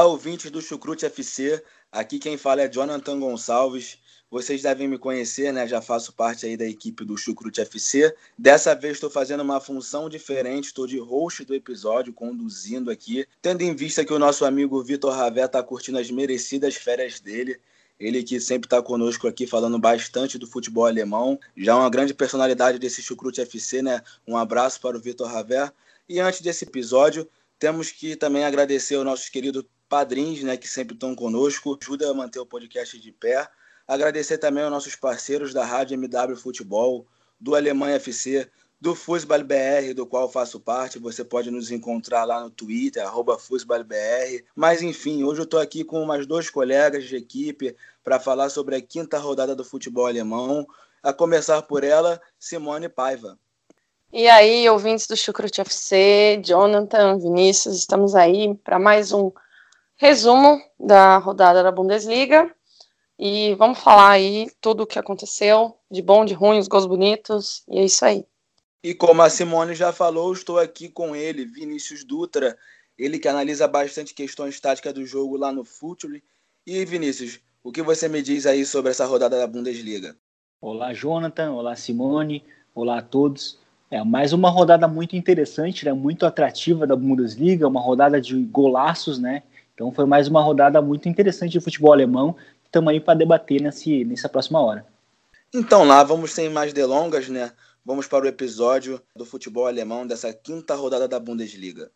Olá, ouvintes do Chucrute FC. Aqui quem fala é Jonathan Gonçalves. Vocês devem me conhecer, né? Já faço parte aí da equipe do Chucrute FC. Dessa vez estou fazendo uma função diferente, estou de host do episódio, conduzindo aqui, tendo em vista que o nosso amigo Vitor Ravé está curtindo as merecidas férias dele. Ele que sempre está conosco aqui falando bastante do futebol alemão, já uma grande personalidade desse Chucrute FC, né? Um abraço para o Vitor Ravé. E antes desse episódio, temos que também agradecer aos nossos queridos padrinhos, né, que sempre estão conosco, ajuda a manter o podcast de pé. Agradecer também aos nossos parceiros da Rádio MW Futebol, do Alemanha FC, do Fusbal BR, do qual faço parte. Você pode nos encontrar lá no Twitter, arroba FusbalBR. Mas enfim, hoje eu estou aqui com mais dois colegas de equipe para falar sobre a quinta rodada do futebol alemão. A começar por ela, Simone Paiva. E aí, ouvintes do Chucrute FC, Jonathan, Vinícius, estamos aí para mais um resumo da rodada da Bundesliga. E vamos falar aí tudo o que aconteceu, de bom, de ruim, os gols bonitos, e é isso aí. E como a Simone já falou, estou aqui com ele, Vinícius Dutra, ele que analisa bastante questões táticas do jogo lá no Futuri. E Vinícius, o que você me diz aí sobre essa rodada da Bundesliga? Olá, Jonathan, olá, Simone, olá a todos. É mais uma rodada muito interessante, né? Muito atrativa da Bundesliga, uma rodada de golaços, né? Então foi mais uma rodada muito interessante de futebol alemão. Estamos aí para debater nesse, nessa próxima hora. Então lá, vamos sem mais delongas, né? Vamos para o episódio do futebol alemão dessa quinta rodada da Bundesliga.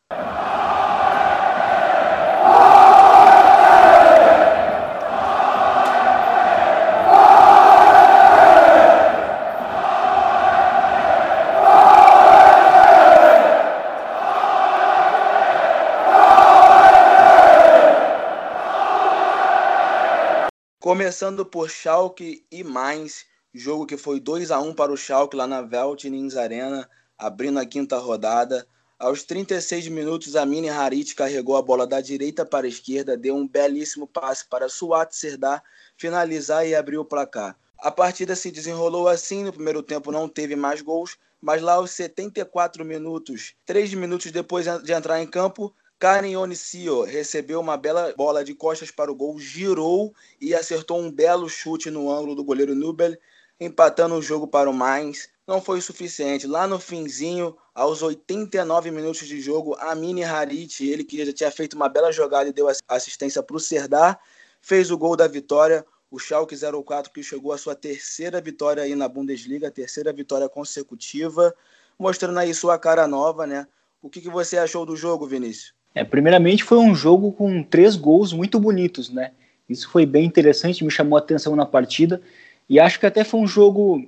Começando por Schalke e Mainz, jogo que foi 2 a 1 para o Schalke lá na Veltins Arena, abrindo a quinta rodada. Aos 36 minutos, a Mini Harit carregou a bola da direita para a esquerda, deu um belíssimo passe para Suat Serdar finalizar e abrir o placar. A partida se desenrolou assim, no primeiro tempo não teve mais gols, mas lá aos 74 minutos, três minutos depois de entrar em campo, Karen Onicio recebeu uma bela bola de costas para o gol, girou e acertou um belo chute no ângulo do goleiro Nubel, empatando o jogo para o Mainz. Não foi o suficiente. Lá no finzinho, aos 89 minutos de jogo, a Mini Harit, ele que já tinha feito uma bela jogada e deu assistência para o Serdar, fez o gol da vitória. O Schalke 04 que chegou à sua terceira vitória aí na Bundesliga, terceira vitória consecutiva, mostrando aí sua cara nova, né? O que, que você achou do jogo, Vinícius? É, primeiramente foi um jogo com três gols muito bonitos, né? Isso foi bem interessante, me chamou a atenção na partida e acho que até foi um jogo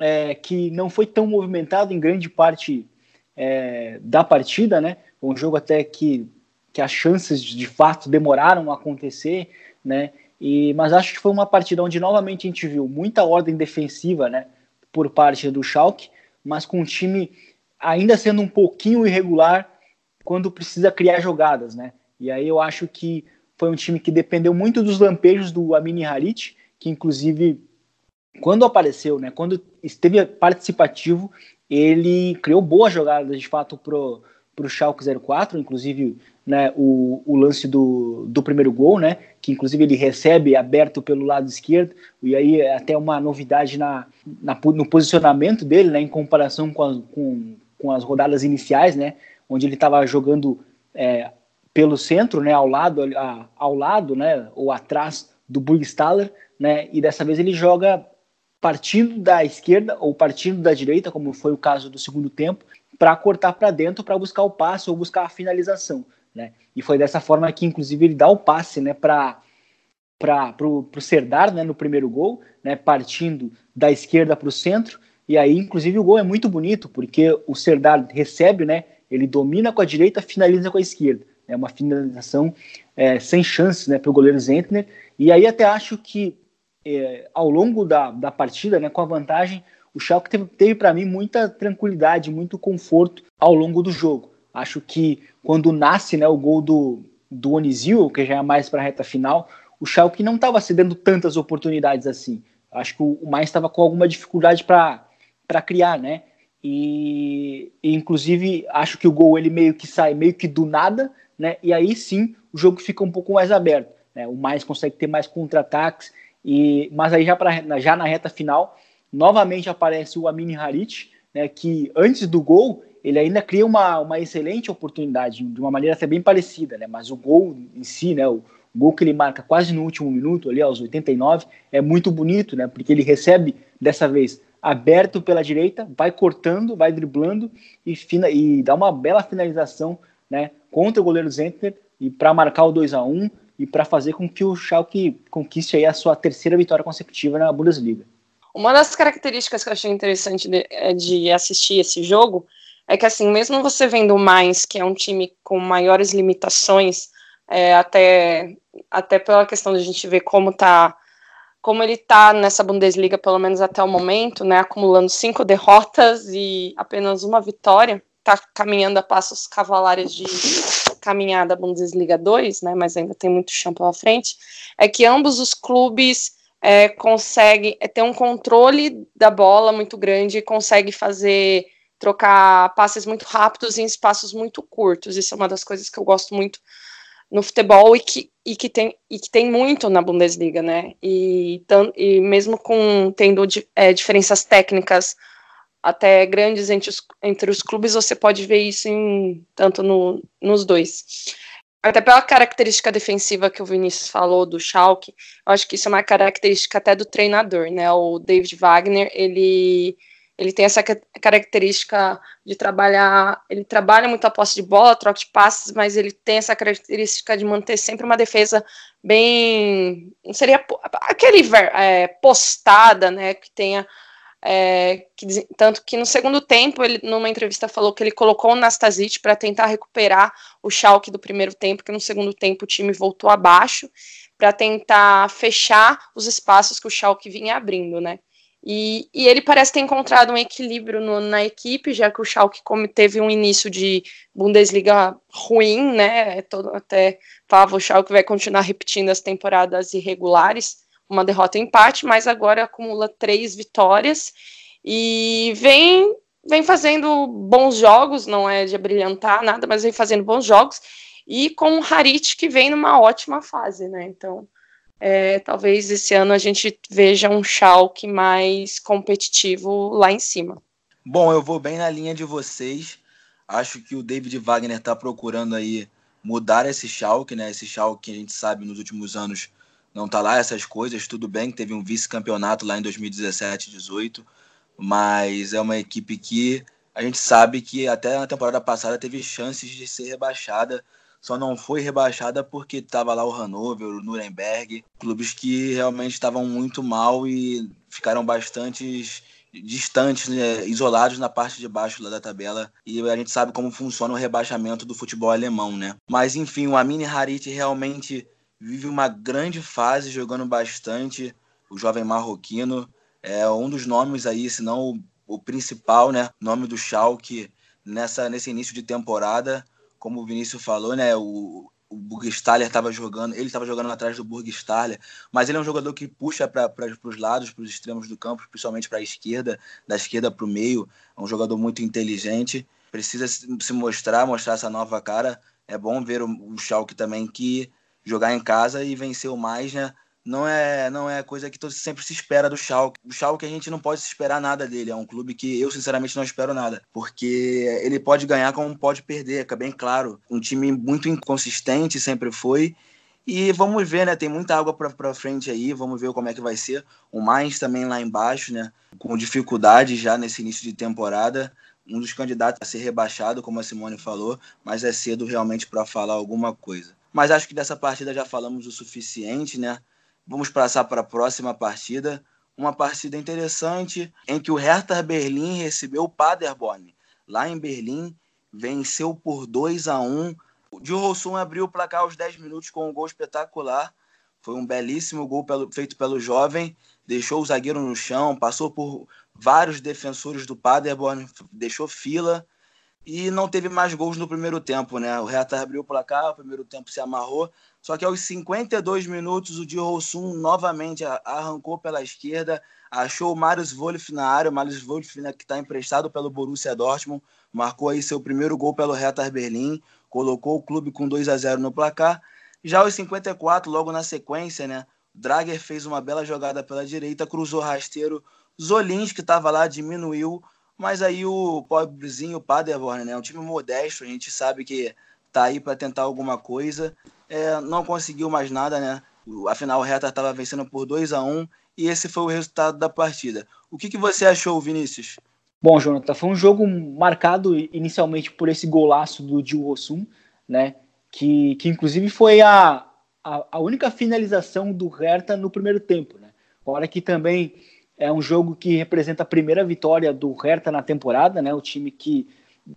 é, que não foi tão movimentado em grande parte é, da partida, né? Um jogo até que, que as chances de fato demoraram a acontecer, né? E, mas acho que foi uma partida onde novamente a gente viu muita ordem defensiva, né? Por parte do Schalke, mas com o time ainda sendo um pouquinho irregular quando precisa criar jogadas, né? E aí eu acho que foi um time que dependeu muito dos lampejos do Amini Harit, que inclusive quando apareceu, né, quando esteve participativo, ele criou boas jogadas de fato pro pro Schalke 04, inclusive né, o, o lance do, do primeiro gol, né, que inclusive ele recebe aberto pelo lado esquerdo, e aí é até uma novidade na, na no posicionamento dele, né, em comparação com, a, com, com as rodadas iniciais, né, onde ele estava jogando é, pelo centro, né, ao lado, a, ao lado, né, ou atrás do Burgstaller, né, e dessa vez ele joga partindo da esquerda ou partindo da direita, como foi o caso do segundo tempo, para cortar para dentro para buscar o passe ou buscar a finalização, né? E foi dessa forma que, inclusive, ele dá o passe, né, para para o Serdar, né, no primeiro gol, né, partindo da esquerda para o centro, e aí, inclusive, o gol é muito bonito, porque o Serdar recebe, né, Ele domina com a direita, finaliza com a esquerda. É uma finalização é, sem chances né, para o goleiro Zentner. E aí até acho que é, ao longo da, da partida, né, com a vantagem, o Schalke teve, teve para mim muita tranquilidade, muito conforto ao longo do jogo. Acho que quando nasce né, o gol do, do Onizil, que já é mais para a reta final, o Schalke não estava cedendo tantas oportunidades assim. Acho que o, o mais estava com alguma dificuldade para criar, né? E, e, inclusive acho que o gol ele meio que sai meio que do nada, né? E aí sim o jogo fica um pouco mais aberto, né? O mais consegue ter mais contra-ataques e mas aí já para já na reta final novamente aparece o Amin Harit, né? Que antes do gol ele ainda cria uma, uma excelente oportunidade de uma maneira até bem parecida, né? Mas o gol em si, né? O, o gol que ele marca quase no último minuto, ali aos 89, é muito bonito, né? Porque ele recebe dessa vez aberto pela direita, vai cortando, vai driblando e, fina, e dá uma bela finalização né, contra o goleiro Zentner e para marcar o 2 a 1 e para fazer com que o Schalke conquiste aí a sua terceira vitória consecutiva na Bundesliga. Uma das características que eu achei interessante de, é, de assistir esse jogo é que assim, mesmo você vendo mais que é um time com maiores limitações, é, até até pela questão de a gente ver como tá como ele está nessa Bundesliga, pelo menos até o momento, né, acumulando cinco derrotas e apenas uma vitória, está caminhando a passos cavalares de caminhada Bundesliga 2, né, mas ainda tem muito chão pela frente, é que ambos os clubes é, conseguem é, ter um controle da bola muito grande e consegue fazer trocar passes muito rápidos em espaços muito curtos. Isso é uma das coisas que eu gosto muito no futebol e que, e que, tem, e que tem muito na Bundesliga, né? E, e mesmo com tendo é, diferenças técnicas até grandes entre os, entre os clubes, você pode ver isso em, tanto no, nos dois. Até pela característica defensiva que o Vinícius falou do Schalke, eu acho que isso é uma característica até do treinador, né? O David Wagner, ele ele tem essa característica de trabalhar, ele trabalha muito a posse de bola, troca de passes, mas ele tem essa característica de manter sempre uma defesa bem, não seria aquele é, postada, né, que tenha é, que, tanto que no segundo tempo, ele numa entrevista falou que ele colocou o Nastasic para tentar recuperar o Schalke do primeiro tempo, que no segundo tempo o time voltou abaixo, para tentar fechar os espaços que o Schalke vinha abrindo, né? E, e, ele parece ter encontrado um equilíbrio no, na equipe, já que o Schalke como teve um início de Bundesliga ruim, né? É todo, até o Schalke vai continuar repetindo as temporadas irregulares, uma derrota e empate, mas agora acumula três vitórias e vem vem fazendo bons jogos, não é de brilhantar nada, mas vem fazendo bons jogos e com o Harit que vem numa ótima fase, né? Então é, talvez esse ano a gente veja um Schalke mais competitivo lá em cima. Bom, eu vou bem na linha de vocês. Acho que o David Wagner está procurando aí mudar esse Schalke, né? Esse Schalke que a gente sabe nos últimos anos não tá lá essas coisas. Tudo bem, teve um vice-campeonato lá em 2017, 18, mas é uma equipe que a gente sabe que até na temporada passada teve chances de ser rebaixada só não foi rebaixada porque estava lá o Hannover, o Nuremberg, clubes que realmente estavam muito mal e ficaram bastante distantes, né, isolados na parte de baixo da tabela. E a gente sabe como funciona o rebaixamento do futebol alemão, né? Mas enfim, o Amine Harit realmente vive uma grande fase jogando bastante. O jovem marroquino é um dos nomes aí, se não o, o principal, né? Nome do Schalke nessa nesse início de temporada como o Vinícius falou, né? O, o Burgstaller estava jogando, ele estava jogando atrás do Burgstaller, mas ele é um jogador que puxa para os lados, para os extremos do campo, principalmente para a esquerda, da esquerda para o meio. É um jogador muito inteligente, precisa se mostrar, mostrar essa nova cara. É bom ver o, o Schalke também que jogar em casa e vencer o mais, né? Não é não é coisa que sempre se espera do Schalke. O Schalke a gente não pode esperar nada dele, é um clube que eu sinceramente não espero nada, porque ele pode ganhar como pode perder, fica bem claro. Um time muito inconsistente sempre foi. E vamos ver, né? Tem muita água para frente aí, vamos ver como é que vai ser. O Mainz também lá embaixo, né? Com dificuldade já nesse início de temporada. Um dos candidatos a ser rebaixado, como a Simone falou, mas é cedo realmente para falar alguma coisa. Mas acho que dessa partida já falamos o suficiente, né? Vamos passar para a próxima partida. Uma partida interessante em que o Hertha Berlim recebeu o Paderborn. Lá em Berlim, venceu por 2 a 1 O Gil Rossum abriu o placar aos 10 minutos com um gol espetacular. Foi um belíssimo gol pelo, feito pelo jovem, deixou o zagueiro no chão, passou por vários defensores do Paderborn, deixou fila e não teve mais gols no primeiro tempo, né? O Hertha abriu o placar, o primeiro tempo se amarrou, só que aos 52 minutos o Di Rossum novamente arrancou pela esquerda, achou o Marius Wolff na área, o Marius Wolff né, que está emprestado pelo Borussia Dortmund, marcou aí seu primeiro gol pelo Hertha Berlim, colocou o clube com 2 a 0 no placar. Já aos 54, logo na sequência, né? Drager fez uma bela jogada pela direita, cruzou rasteiro, Zolins que estava lá diminuiu mas aí o pobrezinho Paderborn, né? Um time modesto, a gente sabe que tá aí para tentar alguma coisa. É, não conseguiu mais nada, né? Afinal, o Hertha estava vencendo por 2 a 1 e esse foi o resultado da partida. O que, que você achou, Vinícius? Bom, Jonathan, foi um jogo marcado inicialmente por esse golaço do Gil né? Que, que inclusive foi a, a, a única finalização do Hertha no primeiro tempo, né? Fora que também é um jogo que representa a primeira vitória do Hertha na temporada, né? O time que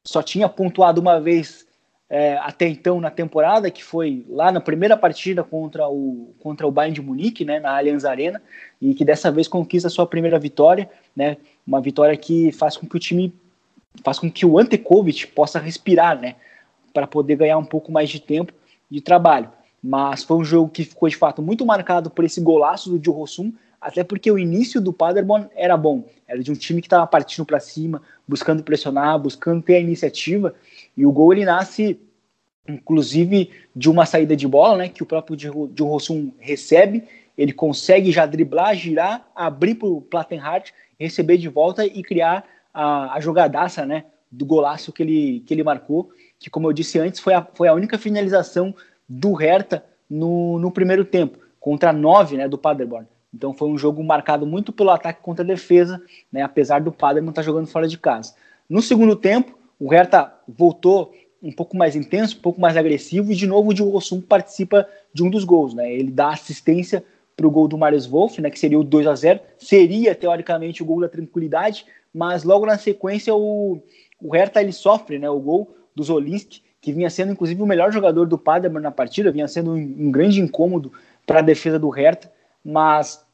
só tinha pontuado uma vez é, até então na temporada, que foi lá na primeira partida contra o, contra o Bayern de Munique, né, na Allianz Arena, e que dessa vez conquista sua primeira vitória, né, uma vitória que faz com que o time, faz com que o Ante Kovic possa respirar, né, para poder ganhar um pouco mais de tempo de trabalho. Mas foi um jogo que ficou de fato muito marcado por esse golaço do Joe Rossum, até porque o início do Paderborn era bom, era de um time que estava partindo para cima, buscando pressionar, buscando ter a iniciativa, e o gol ele nasce inclusive de uma saída de bola, né, que o próprio John Rossum recebe, ele consegue já driblar, girar, abrir para o Plattenhardt, receber de volta e criar a, a jogadaça, né, do golaço que ele, que ele marcou, que como eu disse antes, foi a, foi a única finalização do Hertha no, no primeiro tempo, contra nove, né, do Paderborn. Então foi um jogo marcado muito pelo ataque contra a defesa, né, apesar do Paderborn estar tá jogando fora de casa. No segundo tempo, o Hertha voltou um pouco mais intenso, um pouco mais agressivo, e de novo o Diogo Rossum participa de um dos gols. Né? Ele dá assistência para o gol do Marius Wolff, né, que seria o 2 a 0 seria teoricamente o gol da tranquilidade, mas logo na sequência o, o Hertha ele sofre né, o gol do Zolinski, que vinha sendo inclusive o melhor jogador do Paderborn na partida, vinha sendo um, um grande incômodo para a defesa do Hertha, mas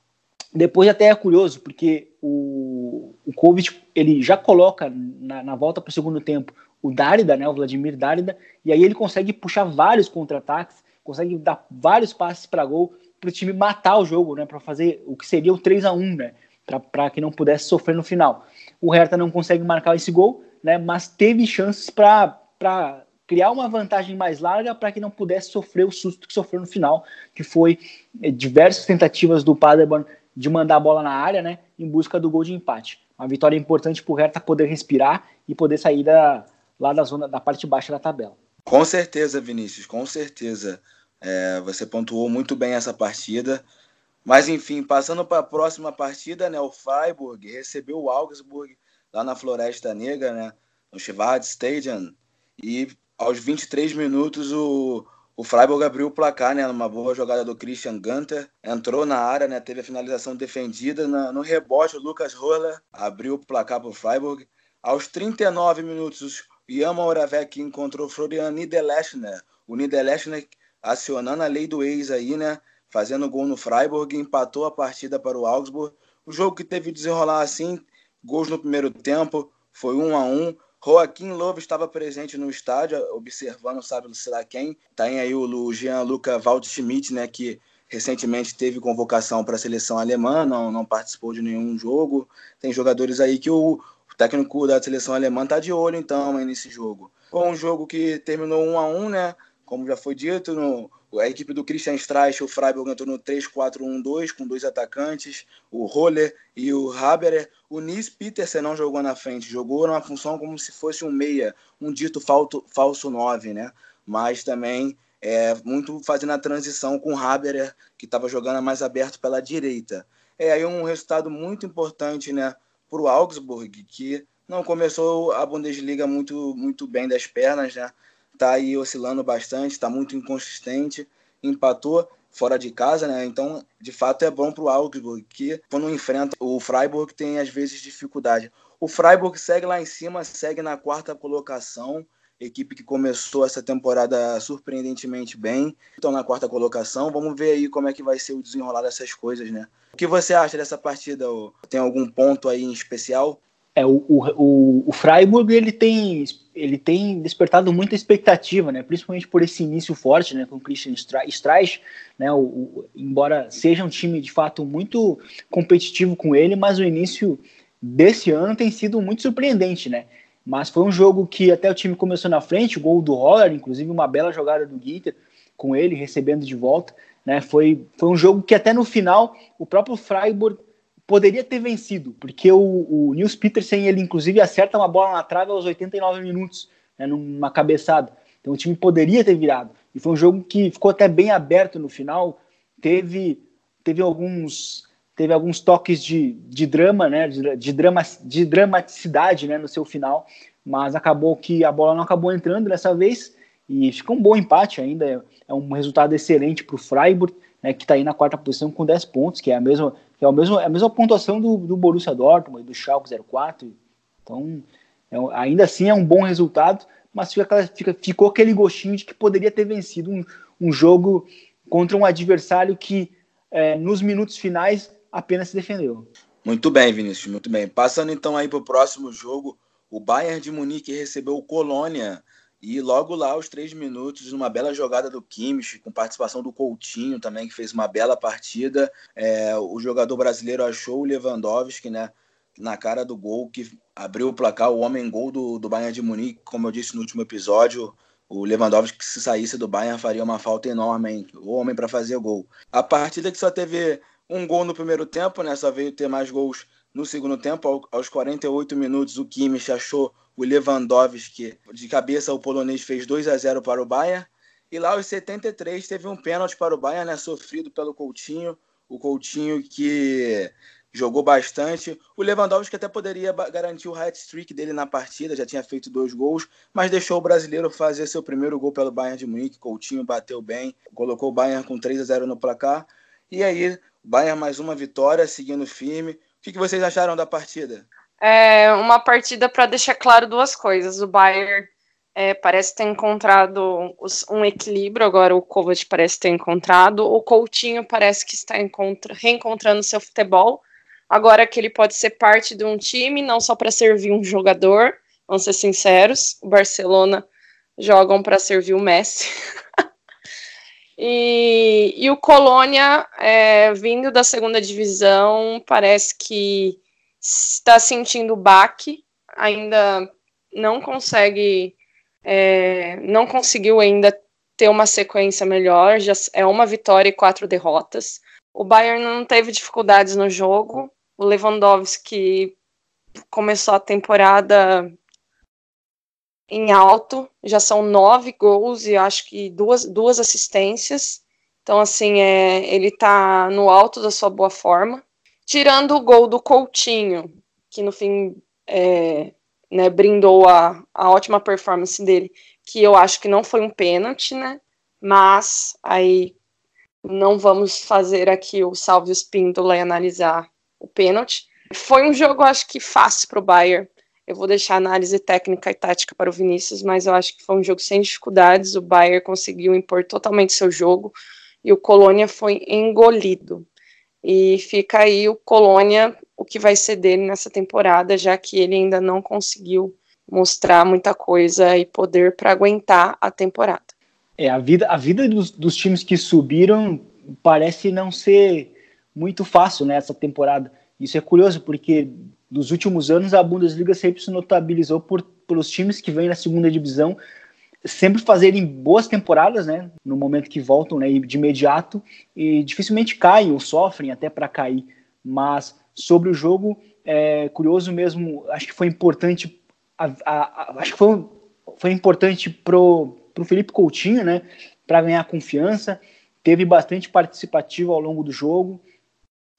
depois até é curioso, porque o, o Kovic ele já coloca na, na volta para o segundo tempo o Dárida, né, o Vladimir Dárida, e aí ele consegue puxar vários contra-ataques, consegue dar vários passes para gol para o time matar o jogo, né, para fazer o que seria o 3 a 1 né, para que não pudesse sofrer no final. O Hertha não consegue marcar esse gol, né, mas teve chances para criar uma vantagem mais larga para que não pudesse sofrer o susto que sofreu no final, que foi é, diversas tentativas do Paderborn de mandar a bola na área, né, em busca do gol de empate. Uma vitória importante para o Hertha poder respirar e poder sair da, lá da zona da parte baixa da tabela. Com certeza, Vinícius, com certeza. É, você pontuou muito bem essa partida. Mas enfim, passando para a próxima partida, né, o Freiburg recebeu o Augsburg lá na Floresta Negra, né, no Schwarz Stadium, e aos 23 minutos o, o Freiburg abriu o placar, né, numa boa jogada do Christian Gunter, entrou na área, né, teve a finalização defendida, na, no rebote o Lucas Roller abriu o placar para o Freiburg. Aos 39 minutos Yama Oravec encontrou Florian Niederlechner. O Niederlechner acionando a lei do ex aí, né? Fazendo gol no Freiburg, empatou a partida para o Augsburg. O jogo que teve desenrolar assim, gols no primeiro tempo, foi um a um. Joaquim Lobo estava presente no estádio, observando, sabe se lá quem. Tem aí o Jean-Luca Waldschmidt, né, que recentemente teve convocação para a seleção alemã, não, não participou de nenhum jogo. Tem jogadores aí que o, técnico da seleção alemã tá de olho, então, nesse jogo. Foi um jogo que terminou 1 a 1 né? Como já foi dito, no, a equipe do Christian Streich, o Freiburg entrou no 3-4-1-2, com dois atacantes, o Roller e o Haberer. O Nis Petersen não jogou na frente, jogou numa função como se fosse um meia, um dito falto, falso 9, né? Mas também é, muito fazendo a transição com o Haberer, que estava jogando mais aberto pela direita. É aí um resultado muito importante, né? para o Augsburg, que não começou a Bundesliga muito, muito bem das pernas, né? Tá aí oscilando bastante, está muito inconsistente, empatou fora de casa, né? Então, de fato, é bom para o Augsburg, que quando enfrenta o Freiburg tem às vezes dificuldade. O Freiburg segue lá em cima, segue na quarta colocação, equipe que começou essa temporada surpreendentemente bem. Estão na quarta colocação. Vamos ver aí como é que vai ser o desenrolar dessas coisas, né? O que você acha dessa partida? Tem algum ponto aí em especial? É, o, o, o Freiburg ele tem, ele tem despertado muita expectativa, né? principalmente por esse início forte né? com Christian Streich, né? O, o, embora seja um time de fato muito competitivo com ele, mas o início desse ano tem sido muito surpreendente. Né? Mas foi um jogo que até o time começou na frente, o gol do Holler, inclusive uma bela jogada do Ginter, com ele recebendo de volta. Né? Foi, foi um jogo que até no final o próprio Freiburg poderia ter vencido, porque o, o Nils Petersen, ele inclusive acerta uma bola na trave aos 89 minutos, né, numa cabeçada. Então o time poderia ter virado. E foi um jogo que ficou até bem aberto no final, teve, teve alguns teve alguns toques de, de drama, né, de, de, drama, de dramaticidade né, no seu final, mas acabou que a bola não acabou entrando dessa vez e ficou um bom empate ainda. É, um resultado excelente para o Freiburg, né, que está aí na quarta posição com 10 pontos, que é a mesma, que é a mesma, é a mesma pontuação do, do Borussia Dortmund, do Schalke 04. Então, é, ainda assim é um bom resultado, mas fica, fica, ficou aquele gostinho de que poderia ter vencido um, um jogo contra um adversário que é, nos minutos finais apenas se defendeu. Muito bem, Vinícius, muito bem. Passando então aí para o próximo jogo, o Bayern de Munique recebeu o Colônia e logo lá, aos três minutos, numa bela jogada do Kimmich, com participação do Coutinho também, que fez uma bela partida, é, o jogador brasileiro achou o Lewandowski, né? Na cara do gol, que abriu o placar, o homem-gol do, do Bayern de Munique, como eu disse no último episódio, o Lewandowski, se saísse do Bayern, faria uma falta enorme, hein? O homem para fazer gol. A partida que só teve um gol no primeiro tempo, né? Só veio ter mais gols no segundo tempo. Aos 48 minutos, o Kimmich achou o Lewandowski de cabeça, o polonês fez 2 a 0 para o Bayern. E lá aos 73 teve um pênalti para o Bayern, né? Sofrido pelo Coutinho. O Coutinho que jogou bastante. O Lewandowski até poderia garantir o hat-trick dele na partida, já tinha feito dois gols, mas deixou o brasileiro fazer seu primeiro gol pelo Bayern de Munique. Coutinho bateu bem, colocou o Bayern com 3 a 0 no placar. E aí Bayern mais uma vitória, seguindo firme. O que, que vocês acharam da partida? É uma partida para deixar claro duas coisas. O Bayern é, parece ter encontrado um equilíbrio, agora o Kovac parece ter encontrado. O Coutinho parece que está reencontrando seu futebol. Agora que ele pode ser parte de um time, não só para servir um jogador, vamos ser sinceros. O Barcelona jogam para servir o Messi. E, e o Colônia, é, vindo da segunda divisão, parece que está sentindo baque, ainda não consegue, é, não conseguiu ainda ter uma sequência melhor, já é uma vitória e quatro derrotas. O Bayern não teve dificuldades no jogo, o Lewandowski começou a temporada em alto, já são nove gols e acho que duas, duas assistências. Então, assim, é, ele está no alto da sua boa forma. Tirando o gol do Coutinho, que no fim é, né, brindou a, a ótima performance dele, que eu acho que não foi um pênalti, né? Mas aí não vamos fazer aqui o salve os Píndola e analisar o pênalti. Foi um jogo, acho que fácil para o Bayern. Eu vou deixar a análise técnica e tática para o Vinícius, mas eu acho que foi um jogo sem dificuldades. O Bayern conseguiu impor totalmente seu jogo e o Colônia foi engolido. E fica aí o Colônia, o que vai ser dele nessa temporada, já que ele ainda não conseguiu mostrar muita coisa e poder para aguentar a temporada. É, a vida, a vida dos, dos, times que subiram parece não ser muito fácil nessa né, temporada. Isso é curioso, porque dos últimos anos, a Bundesliga sempre se notabilizou por, pelos times que vêm na segunda divisão sempre fazerem boas temporadas, né, no momento que voltam, né, de imediato, e dificilmente caem ou sofrem até para cair. Mas sobre o jogo, é curioso mesmo, acho que foi importante, a, a, a, acho que foi, foi importante pro, pro Felipe Coutinho, né, para ganhar confiança, teve bastante participativo ao longo do jogo,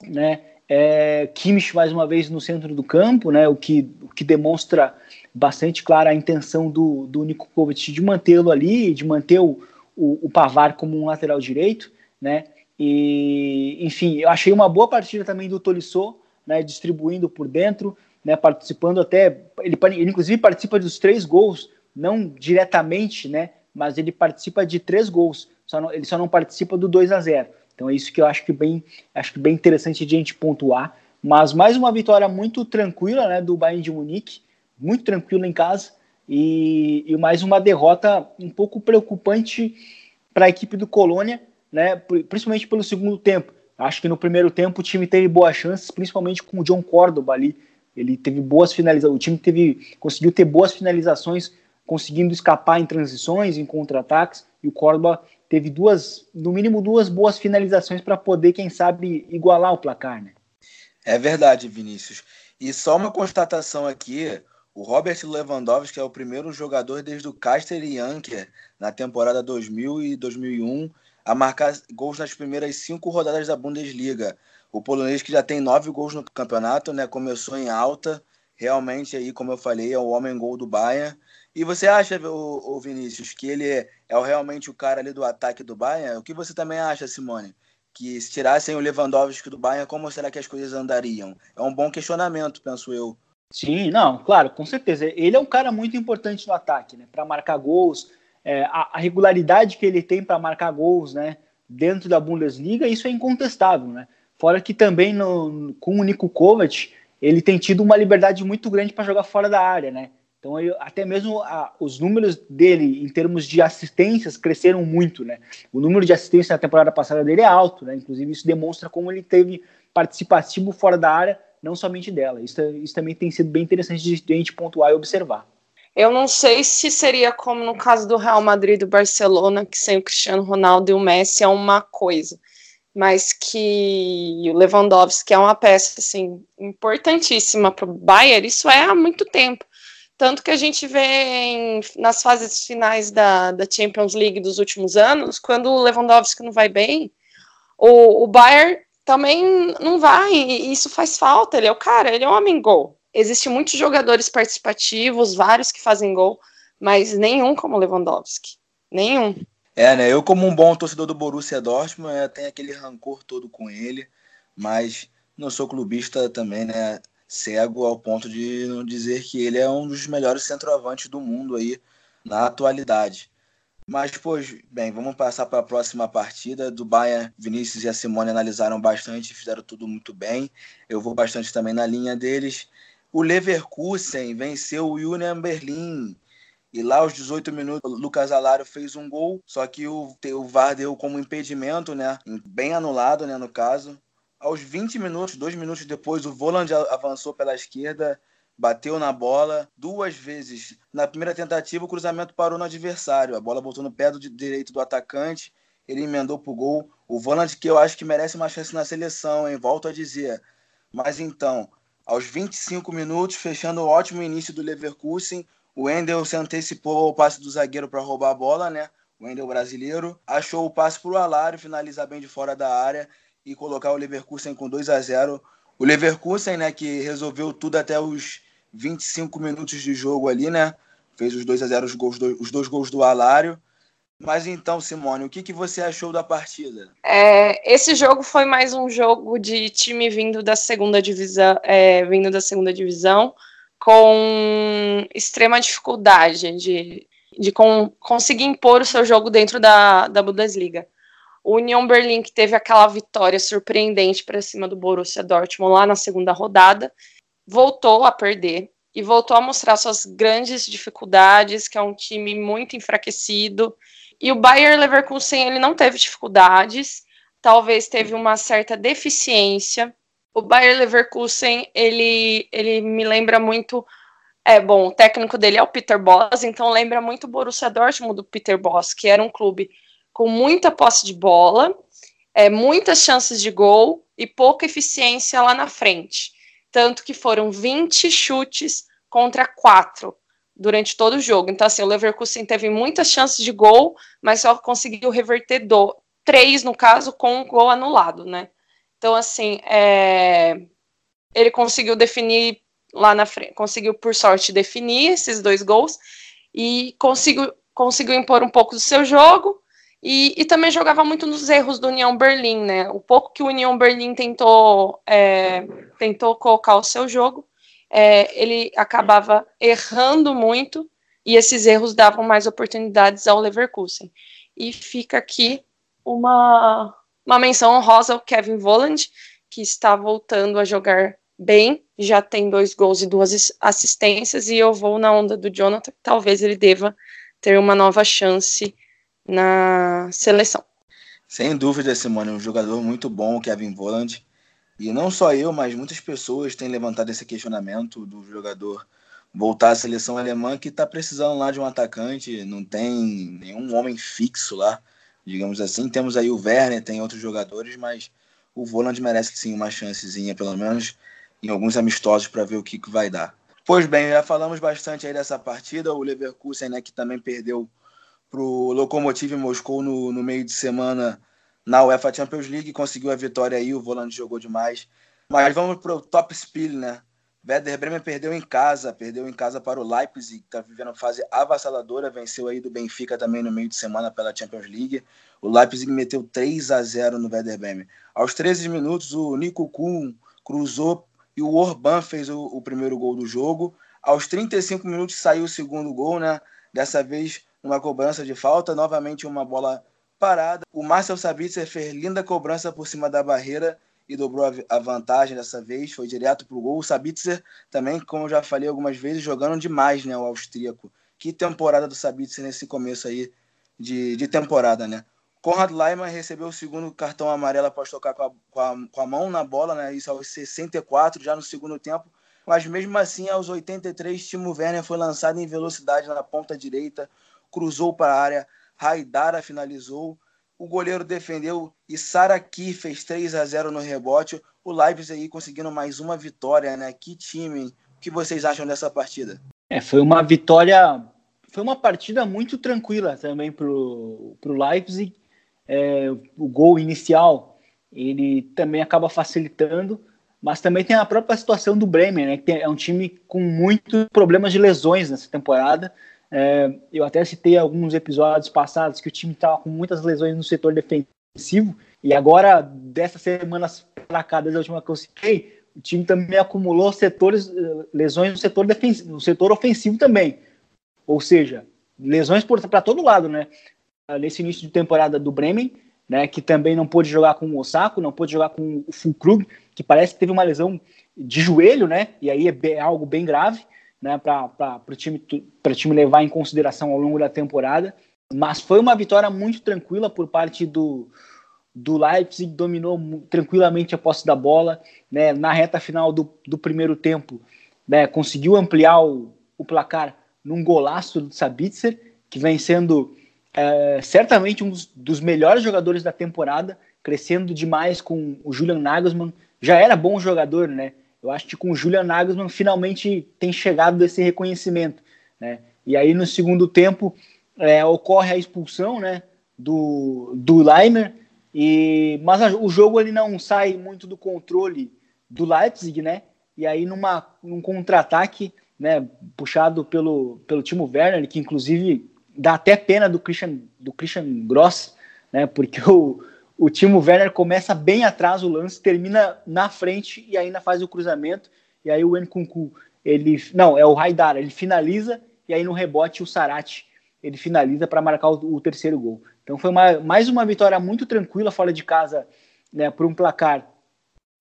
né, é, Kimmich mais uma vez no centro do campo, né, o, que, o que demonstra bastante clara a intenção do, do Niko Kovac de mantê-lo ali, de manter o, o, o, Pavar como um lateral direito, né, e enfim, eu achei uma boa partida também do Tolisso, né, distribuindo por dentro, né, participando até, ele, ele inclusive participa dos três gols não diretamente, né? Mas ele participa de três gols. Só não, ele só não participa do 2 a 0 Então é isso que eu acho que bem, acho que bem interessante de a gente pontuar. Mas mais uma vitória muito tranquila né, do Bayern de Munique, muito tranquilo em casa. E, e mais uma derrota um pouco preocupante para a equipe do Colônia, né, principalmente pelo segundo tempo. Acho que no primeiro tempo o time teve boas chances, principalmente com o John Córdoba ali. Ele teve boas finalizações, o time teve, conseguiu ter boas finalizações, conseguindo escapar em transições, em contra-ataques, e o Córdoba teve duas, no mínimo duas boas finalizações para poder, quem sabe, igualar o placar, né? É verdade, Vinícius. E só uma constatação aqui, o Robert Lewandowski é o primeiro jogador desde o Caster e Anker na temporada 2000 e 2001 a marcar gols nas primeiras cinco rodadas da Bundesliga. O polonês que já tem nove gols no campeonato, né? Começou em alta, realmente aí, como eu falei, é o homem gol do Bayern. E você acha, o, Vinícius, que ele é, é realmente o cara ali do ataque do Bayern? O que você também acha, Simone? Que se tirassem o Lewandowski do Bayern, como será que as coisas andariam? É um bom questionamento, penso eu. Sim, não, claro, com certeza. Ele é um cara muito importante no ataque, né? Para marcar gols, é, a, a, regularidade que ele tem para marcar gols, né? Dentro da Bundesliga, isso é incontestável, né? Fora que também no, com o Nico Kovac, ele tem tido uma liberdade muito grande para jogar fora da área, né? Então, eu, até mesmo a, os números dele em termos de assistências cresceram muito, né? O número de assistências na temporada passada dele é alto, né? Inclusive, isso demonstra como ele teve participativo fora da área não somente dela. Isso, isso também tem sido bem interessante de, de a gente pontuar e observar. Eu não sei se seria como no caso do Real Madrid e do Barcelona, que sem o Cristiano Ronaldo e o Messi é uma coisa, mas que o Lewandowski é uma peça assim importantíssima para o Bayern, isso é há muito tempo. Tanto que a gente vê em, nas fases finais da, da Champions League dos últimos anos, quando o Lewandowski não vai bem, o, o Bayern também não vai, e isso faz falta. Ele é o cara, ele é um homem gol. Existem muitos jogadores participativos, vários que fazem gol, mas nenhum como Lewandowski. Nenhum. É, né? Eu, como um bom torcedor do Borussia Dortmund, tenho aquele rancor todo com ele, mas não sou clubista também, né? Cego ao ponto de não dizer que ele é um dos melhores centroavantes do mundo aí na atualidade. Mas, pois, bem, vamos passar para a próxima partida. Do Bayern, Vinícius e a Simone analisaram bastante, fizeram tudo muito bem. Eu vou bastante também na linha deles. O Leverkusen venceu o Union Berlin. E lá, aos 18 minutos, o Lucas Alário fez um gol, só que o, o VAR deu como impedimento, né? Bem anulado, né, no caso. Aos 20 minutos, dois minutos depois, o Voland avançou pela esquerda bateu na bola duas vezes. Na primeira tentativa, o cruzamento parou no adversário. A bola voltou no pé do direito do atacante, ele emendou pro gol. O volante que eu acho que merece uma chance na seleção, hein? Volto a dizer. Mas então, aos 25 minutos, fechando o ótimo início do Leverkusen, o Wendel se antecipou ao passe do zagueiro para roubar a bola, né? O Wendel brasileiro achou o passe para o Alário finalizar bem de fora da área e colocar o Leverkusen com 2 a 0. O Leverkusen, né, que resolveu tudo até os 25 minutos de jogo ali, né? Fez os 2 a 0 os, gols do, os dois gols do Alário. Mas então, Simone, o que, que você achou da partida? É, esse jogo foi mais um jogo de time vindo da segunda divisão, é, vindo da segunda divisão, com extrema dificuldade de, de com, conseguir impor o seu jogo dentro da, da Bundesliga. O Union Berlin, que teve aquela vitória surpreendente para cima do Borussia Dortmund lá na segunda rodada, voltou a perder e voltou a mostrar suas grandes dificuldades, que é um time muito enfraquecido. E o Bayer Leverkusen ele não teve dificuldades, talvez teve uma certa deficiência. O Bayer Leverkusen ele, ele me lembra muito é bom, o técnico dele é o Peter Boss, então lembra muito o Borussia Dortmund do Peter Boss, que era um clube com muita posse de bola, é, muitas chances de gol e pouca eficiência lá na frente tanto que foram 20 chutes contra 4 durante todo o jogo. Então, assim, o Leverkusen teve muitas chances de gol, mas só conseguiu reverter do, três, no caso, com um gol anulado, né? Então, assim, é, ele conseguiu definir lá na frente, conseguiu, por sorte, definir esses dois gols e conseguiu, conseguiu impor um pouco do seu jogo e, e, também jogava muito nos erros do União Berlim, né? O pouco que o União Berlim tentou, é, tentou colocar o seu jogo, é, ele acabava errando muito e esses erros davam mais oportunidades ao Leverkusen. E fica aqui uma, uma menção honrosa ao Kevin Volland, que está voltando a jogar bem, já tem dois gols e duas assistências, e eu vou na onda do Jonathan, talvez ele deva ter uma nova chance na seleção. Sem dúvida, Simone, um jogador muito bom, Kevin Voland. E não só eu, mas muitas pessoas têm levantado esse questionamento do jogador voltar à seleção alemã, que está precisando lá de um atacante, não tem nenhum homem fixo lá, digamos assim. Temos aí o Werner, tem outros jogadores, mas o Voland merece sim uma chancezinha, pelo menos em alguns amistosos, para ver o que, que vai dar. Pois bem, já falamos bastante aí dessa partida. O Leverkusen, né, que também perdeu para o Lokomotiv Moscou no, no meio de semana na UEFA Champions League, conseguiu a vitória aí, o volante jogou demais. Mas vamos para o top spiel, né? Werder Bremen perdeu em casa, perdeu em casa para o Leipzig, que está vivendo fase avassaladora, venceu aí do Benfica também no meio de semana pela Champions League. O Leipzig meteu 3 a 0 no Werder Bremen. Aos 13 minutos, o Nico Kuhn cruzou e o Orban fez o, o, primeiro gol do jogo. Aos 35 minutos saiu o segundo gol, né? Dessa vez uma cobrança de falta, novamente uma bola parada. O Marcel Sabitzer fez linda cobrança por cima da barreira e dobrou a vantagem dessa vez, foi direto para o gol. O Sabitzer também, como eu já falei algumas vezes, jogando demais, né, o austríaco. Que temporada do Sabitzer nesse começo aí de, de temporada, né? Conrad Leimer recebeu o segundo cartão amarelo após tocar com a, com a, com a mão na bola, né? Isso aos 64, já no segundo tempo. Mas mesmo assim, aos 83, Timo Werner foi lançado em velocidade na ponta direita, cruzou para a área, Raidara finalizou, o goleiro defendeu e Saraki fez 3 a 0 no rebote. O Leipzig aí conseguindo mais uma vitória, né? Que time! O que vocês acham dessa partida? É, foi uma vitória, foi uma partida muito tranquila também para o Leipzig é, o gol inicial ele também acaba facilitando, mas também tem a própria situação do Bremen, né, que é um time com muitos problemas de lesões nessa temporada. É, eu até citei alguns episódios passados que o time estava com muitas lesões no setor defensivo, e agora, dessas semanas para cá, desde a última que eu citei, o time também acumulou setores, lesões no setor, defensivo, no setor ofensivo também. Ou seja, lesões para todo lado, né? nesse início de temporada do Bremen, né, que também não pôde jogar com o Osako, não pôde jogar com o Fulkrug, que parece que teve uma lesão de joelho, né, e aí é algo bem grave, né, para o time, time levar em consideração ao longo da temporada. Mas foi uma vitória muito tranquila por parte do, do Leipzig, dominou tranquilamente a posse da bola, né, na reta final do, do primeiro tempo, né, conseguiu ampliar o, o placar num golaço do Sabitzer, que vem sendo é, certamente um dos melhores jogadores da temporada, crescendo demais com o Julian Nagelsmann. Já era bom jogador, né? Eu acho que com o Julian Nagelsmann finalmente tem chegado esse reconhecimento, né? E aí no segundo tempo é, ocorre a expulsão, né? Do, do Leimer, e, mas a, o jogo ele não sai muito do controle do Leipzig, né? E aí numa, num contra-ataque, né? Puxado pelo, pelo Timo Werner, que inclusive dá até pena do Christian, do Christian Gross, né? Porque o, o Timo Werner começa bem atrás o lance, termina na frente e ainda faz o cruzamento. E aí o Nkunku, ele. Não, é o Haidara, ele finaliza e aí no rebote o Sarati ele finaliza para marcar o, o, terceiro gol. Então foi uma, mais uma vitória muito tranquila fora de casa, né, por um placar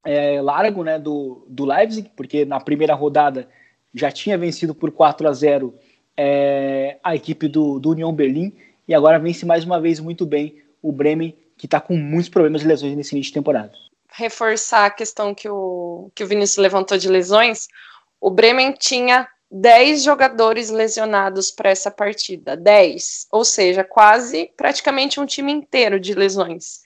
é, largo né, do, do Leipzig, porque na primeira rodada já tinha vencido por 4 a 0 é, a equipe do, do União Berlim e agora vence mais uma vez muito bem o Bremen, que está com muitos problemas de lesões nesse início de temporada. Reforçar a questão que o, que o Vinícius levantou de lesões, o Bremen tinha 10 jogadores lesionados para essa partida, 10, ou seja, quase praticamente um time inteiro de lesões.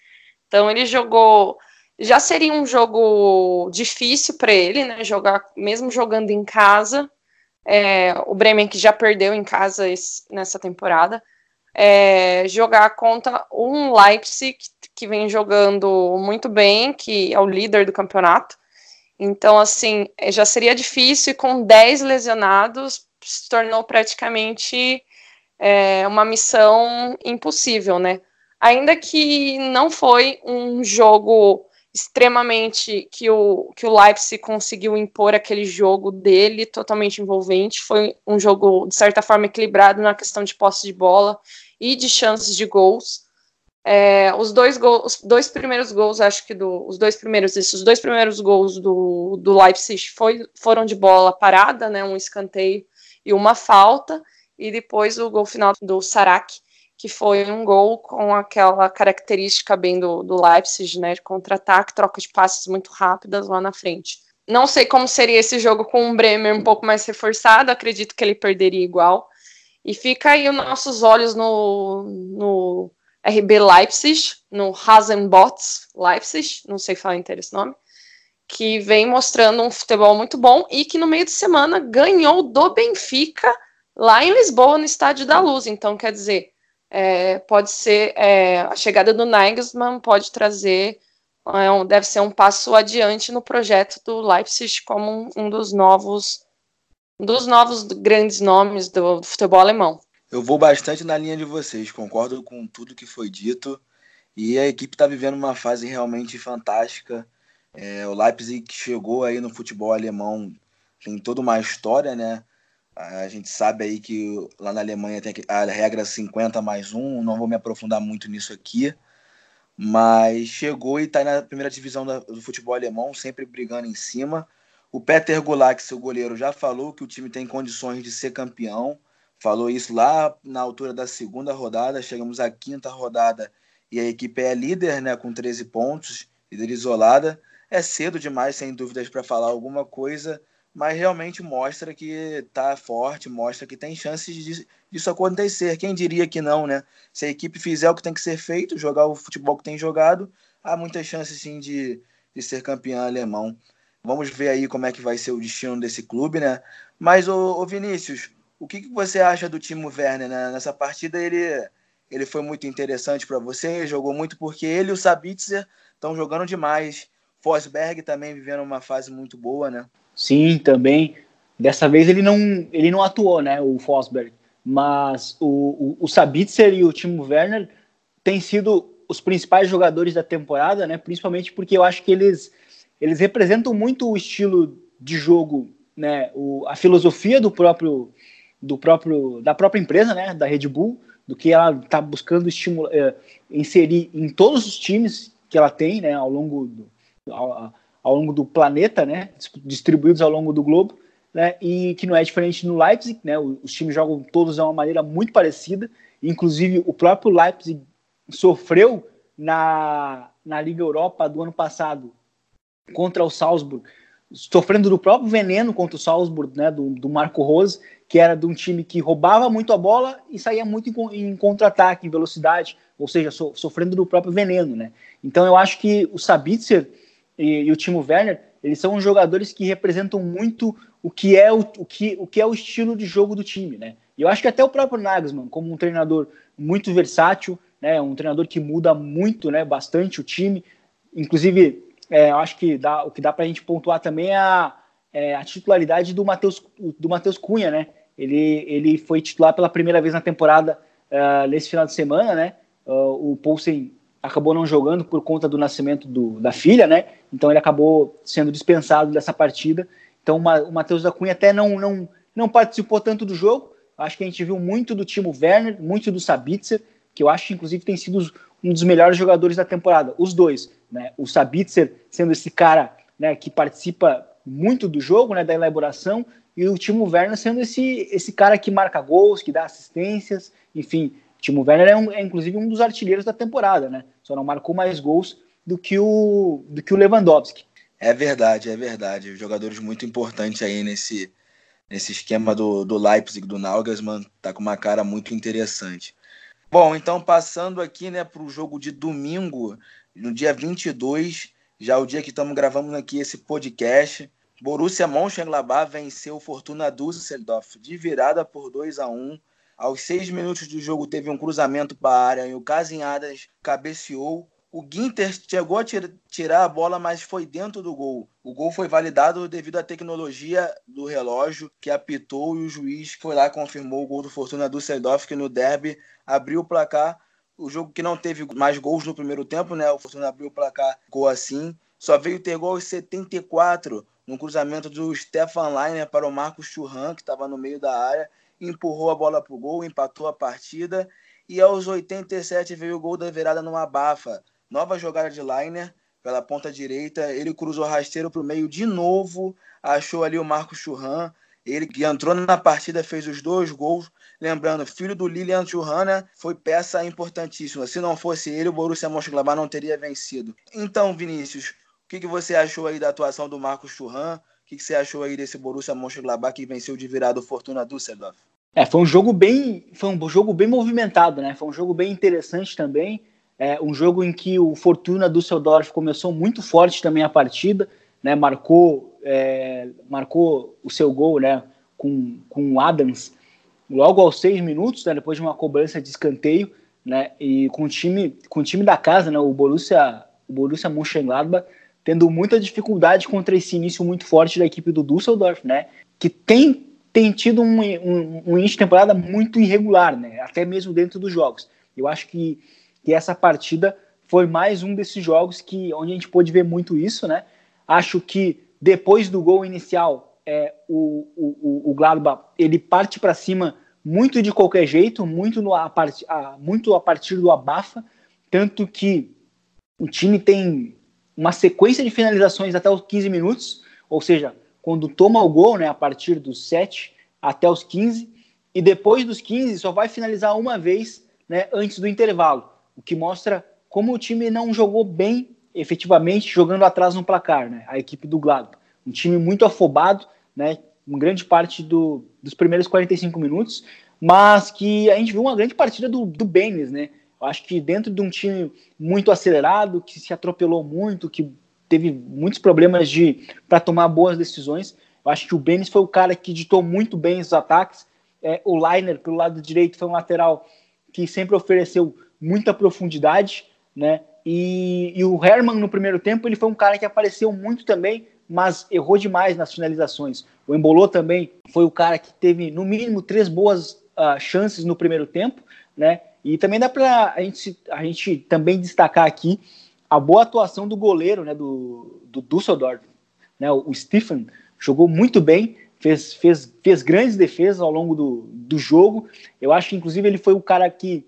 Então ele jogou, já seria um jogo difícil para ele, né? Jogar mesmo jogando em casa, é, o Bremen que já perdeu em casa esse, nessa temporada, é, jogar contra um Leipzig que vem jogando muito bem, que é o líder do campeonato. Então, assim, é, já seria difícil e com 10 lesionados se tornou praticamente é, uma missão impossível, né? Ainda que não foi um jogo extremamente que o, que o Leipzig conseguiu impor aquele jogo dele, totalmente envolvente. Foi um jogo, de certa forma, equilibrado na questão de posse de bola e de chances de gols. É, os dois gols, os dois primeiros gols, acho que do, os dois primeiros, isso, os dois primeiros gols do, do Leipzig foi, foram de bola parada, né, um escanteio e uma falta, e depois o gol final do Sarak, que foi um gol com aquela característica bem do, do Leipzig, né, de contra-ataque, troca de passes muito rápidas lá na frente. Não sei como seria esse jogo com o Bremer um pouco mais reforçado, acredito que ele perderia igual. E fica aí os nossos olhos no, no RB Leipzig, no Hasenbots Leipzig, não sei falar inteiro esse nome, que vem mostrando um futebol muito bom e que no meio de semana ganhou do Benfica lá em Lisboa, no Estádio da Luz. Então, quer dizer, é, pode ser é, a chegada do Nagelsmann pode trazer é, um, deve ser um passo adiante no projeto do Leipzig como um, um dos novos um dos novos grandes nomes do, do, futebol alemão. Eu vou bastante na linha de vocês, concordo com tudo que foi dito e a equipe está vivendo uma fase realmente fantástica. É, o Leipzig chegou aí no futebol alemão tem toda uma história, né? A gente sabe aí que lá na Alemanha tem a regra 50 mais um, não vou me aprofundar muito nisso aqui, mas chegou e está na primeira divisão do futebol alemão, sempre brigando em cima. O Peter Gulak, seu goleiro, já falou que o time tem condições de ser campeão, falou isso lá na altura da segunda rodada, chegamos à quinta rodada e a equipe é líder, né, com 13 pontos, líder isolada. É cedo demais, sem dúvidas, para falar alguma coisa, mas realmente mostra que está forte, mostra que tem chances disso acontecer. Quem diria que não, né? Se a equipe fizer o que tem que ser feito, jogar o futebol que tem jogado, há muitas chances sim de, de ser campeão alemão. Vamos ver aí como é que vai ser o destino desse clube, né? Mas, ô Vinícius, o que, que você acha do Timo Werner? Né? Nessa partida ele, ele foi muito interessante para você, jogou muito porque ele e o Sabitzer estão jogando demais. Forsberg também vivendo uma fase muito boa, né? Sim, também. Dessa vez ele não, ele não atuou, né, o Fosberg. Mas o, o, o Sabitzer e o Timo Werner têm sido os principais jogadores da temporada, né? Principalmente porque eu acho que eles, eles representam muito o estilo de jogo, né? O, a filosofia do próprio, do próprio, da própria empresa, né? Da Red Bull, do que ela está buscando estimular, é, inserir em todos os times que ela tem, né? Ao longo do, ao, ao longo do planeta, né, distribuídos ao longo do globo, né, e que não é diferente no Leipzig, né, os times jogam todos de uma maneira muito parecida, inclusive o próprio Leipzig sofreu na, na Liga Europa do ano passado contra o Salzburg, sofrendo do próprio veneno contra o Salzburg, né, do, do Marco Rose, que era de um time que roubava muito a bola e saía muito em, em contra-ataque, em velocidade, ou seja, so, sofrendo do próprio veneno, né. Então eu acho que o Sabitzer e, e o Timo Werner, eles são jogadores que representam muito o que é o, o, que, o que é o estilo de jogo do time, né? E eu acho que até o próprio Nagelsmann, como um treinador muito versátil, né, um treinador que muda muito, né, bastante o time. Inclusive, é, eu acho que dá, o que dá para a gente pontuar também é a, é a titularidade do Matheus do Matheus Cunha, né? Ele, ele foi titular pela primeira vez na temporada uh, nesse final de semana, né? Uh, o Poulsen acabou não jogando por conta do nascimento do, da filha, né? Então ele acabou sendo dispensado dessa partida. Então o Matheus da Cunha até não, não, não participou tanto do jogo. Acho que a gente viu muito do Timo Werner, muito do Sabitzer, que eu acho que inclusive tem sido um dos melhores jogadores da temporada. Os dois, né? O Sabitzer sendo esse cara né, que participa muito do jogo, né, da elaboração, e o Timo Werner sendo esse, esse cara que marca gols, que dá assistências, enfim, Timo Werner é, um, é, inclusive um dos artilheiros da temporada, né? Só não marcou mais gols do que o, do que o Lewandowski. É verdade, é verdade. Jogadores muito importantes aí nesse, nesse esquema do, do Leipzig, do Nagelsmann, tá com uma cara muito interessante. Bom, então passando aqui né, para o jogo de domingo, no dia 22, já o dia que estamos gravando aqui esse podcast, Borussia Mönchengladbach venceu o Fortuna Düsseldorf de virada por 2 a 1 aos seis minutos do jogo teve um cruzamento para a área e o Casinhadas cabeceou. O Ginter chegou a tirar a bola, mas foi dentro do gol. O gol foi validado devido à tecnologia do relógio que apitou e o juiz foi lá confirmou o gol do Fortuna Düsseldorf que no derby abriu o placar. O jogo que não teve mais gols no primeiro tempo, né? O Fortuna abriu o placar, ficou assim. só veio ter gol aos 74, no cruzamento do Stefan Leiner para o Marcos Churran, que estava no meio da área, empurrou a bola para o gol, empatou a partida. E aos 87 veio o gol da virada no abafa. Nova jogada de Leiner pela ponta direita, ele cruzou rasteiro para o meio de novo, achou ali o Marcos Churran, ele que entrou na partida, fez os dois gols. Lembrando, filho do Lilian Churran, né, foi peça importantíssima. Se não fosse ele, o Borussia Mönchengladbach não teria vencido. Então, Vinícius, o que, que você achou aí da atuação do Marcos Churran? O que, que você achou aí desse Borussia Mönchengladbach que venceu de virada o Fortuna Düsseldorf? É, foi um jogo bem, foi um jogo bem movimentado, né? Foi um jogo bem interessante também. É, um jogo em que o Fortuna Düsseldorf começou muito forte também a partida, né? Marcou, é, marcou o seu gol, né? Com, com o Adams logo aos seis minutos, né? Depois de uma cobrança de escanteio, né? E com o time, com o time da casa, né? O Borussia, o Borussia Mönchengladbach tendo muita dificuldade contra esse início muito forte da equipe do Düsseldorf, né? Que tem, tem tido um, um, um início de temporada muito irregular, né? Até mesmo dentro dos jogos. Eu acho que, que essa partida foi mais um desses jogos que onde a gente pôde ver muito isso, né? Acho que depois do gol inicial, é, o, o, o Gladbach ele parte para cima muito de qualquer jeito, muito, no, a, part, a, muito a partir do abafa, tanto que o time tem uma sequência de finalizações até os 15 minutos, ou seja, quando toma o gol, né, a partir dos 7 até os 15, e depois dos 15 só vai finalizar uma vez né, antes do intervalo, o que mostra como o time não jogou bem efetivamente jogando atrás no placar, né, a equipe do Gladbach. Um time muito afobado, né, em grande parte do, dos primeiros 45 minutos, mas que a gente viu uma grande partida do, do Benes, né, eu acho que dentro de um time muito acelerado, que se atropelou muito, que teve muitos problemas de para tomar boas decisões, eu acho que o Benes foi o cara que ditou muito bem os ataques. É, o Liner, pelo lado direito, foi um lateral que sempre ofereceu muita profundidade, né? E, e, o Herman, no primeiro tempo, ele foi um cara que apareceu muito também, mas errou demais nas finalizações. O Embolô também foi o cara que teve, no mínimo, três boas uh, chances no primeiro tempo, né? E também dá para a gente, a gente também destacar aqui a boa atuação do goleiro né, do, do Düsseldorf. Né, o, Stephen jogou muito bem, fez, fez, fez grandes defesas ao longo do, do jogo. Eu acho que, inclusive, ele foi o cara que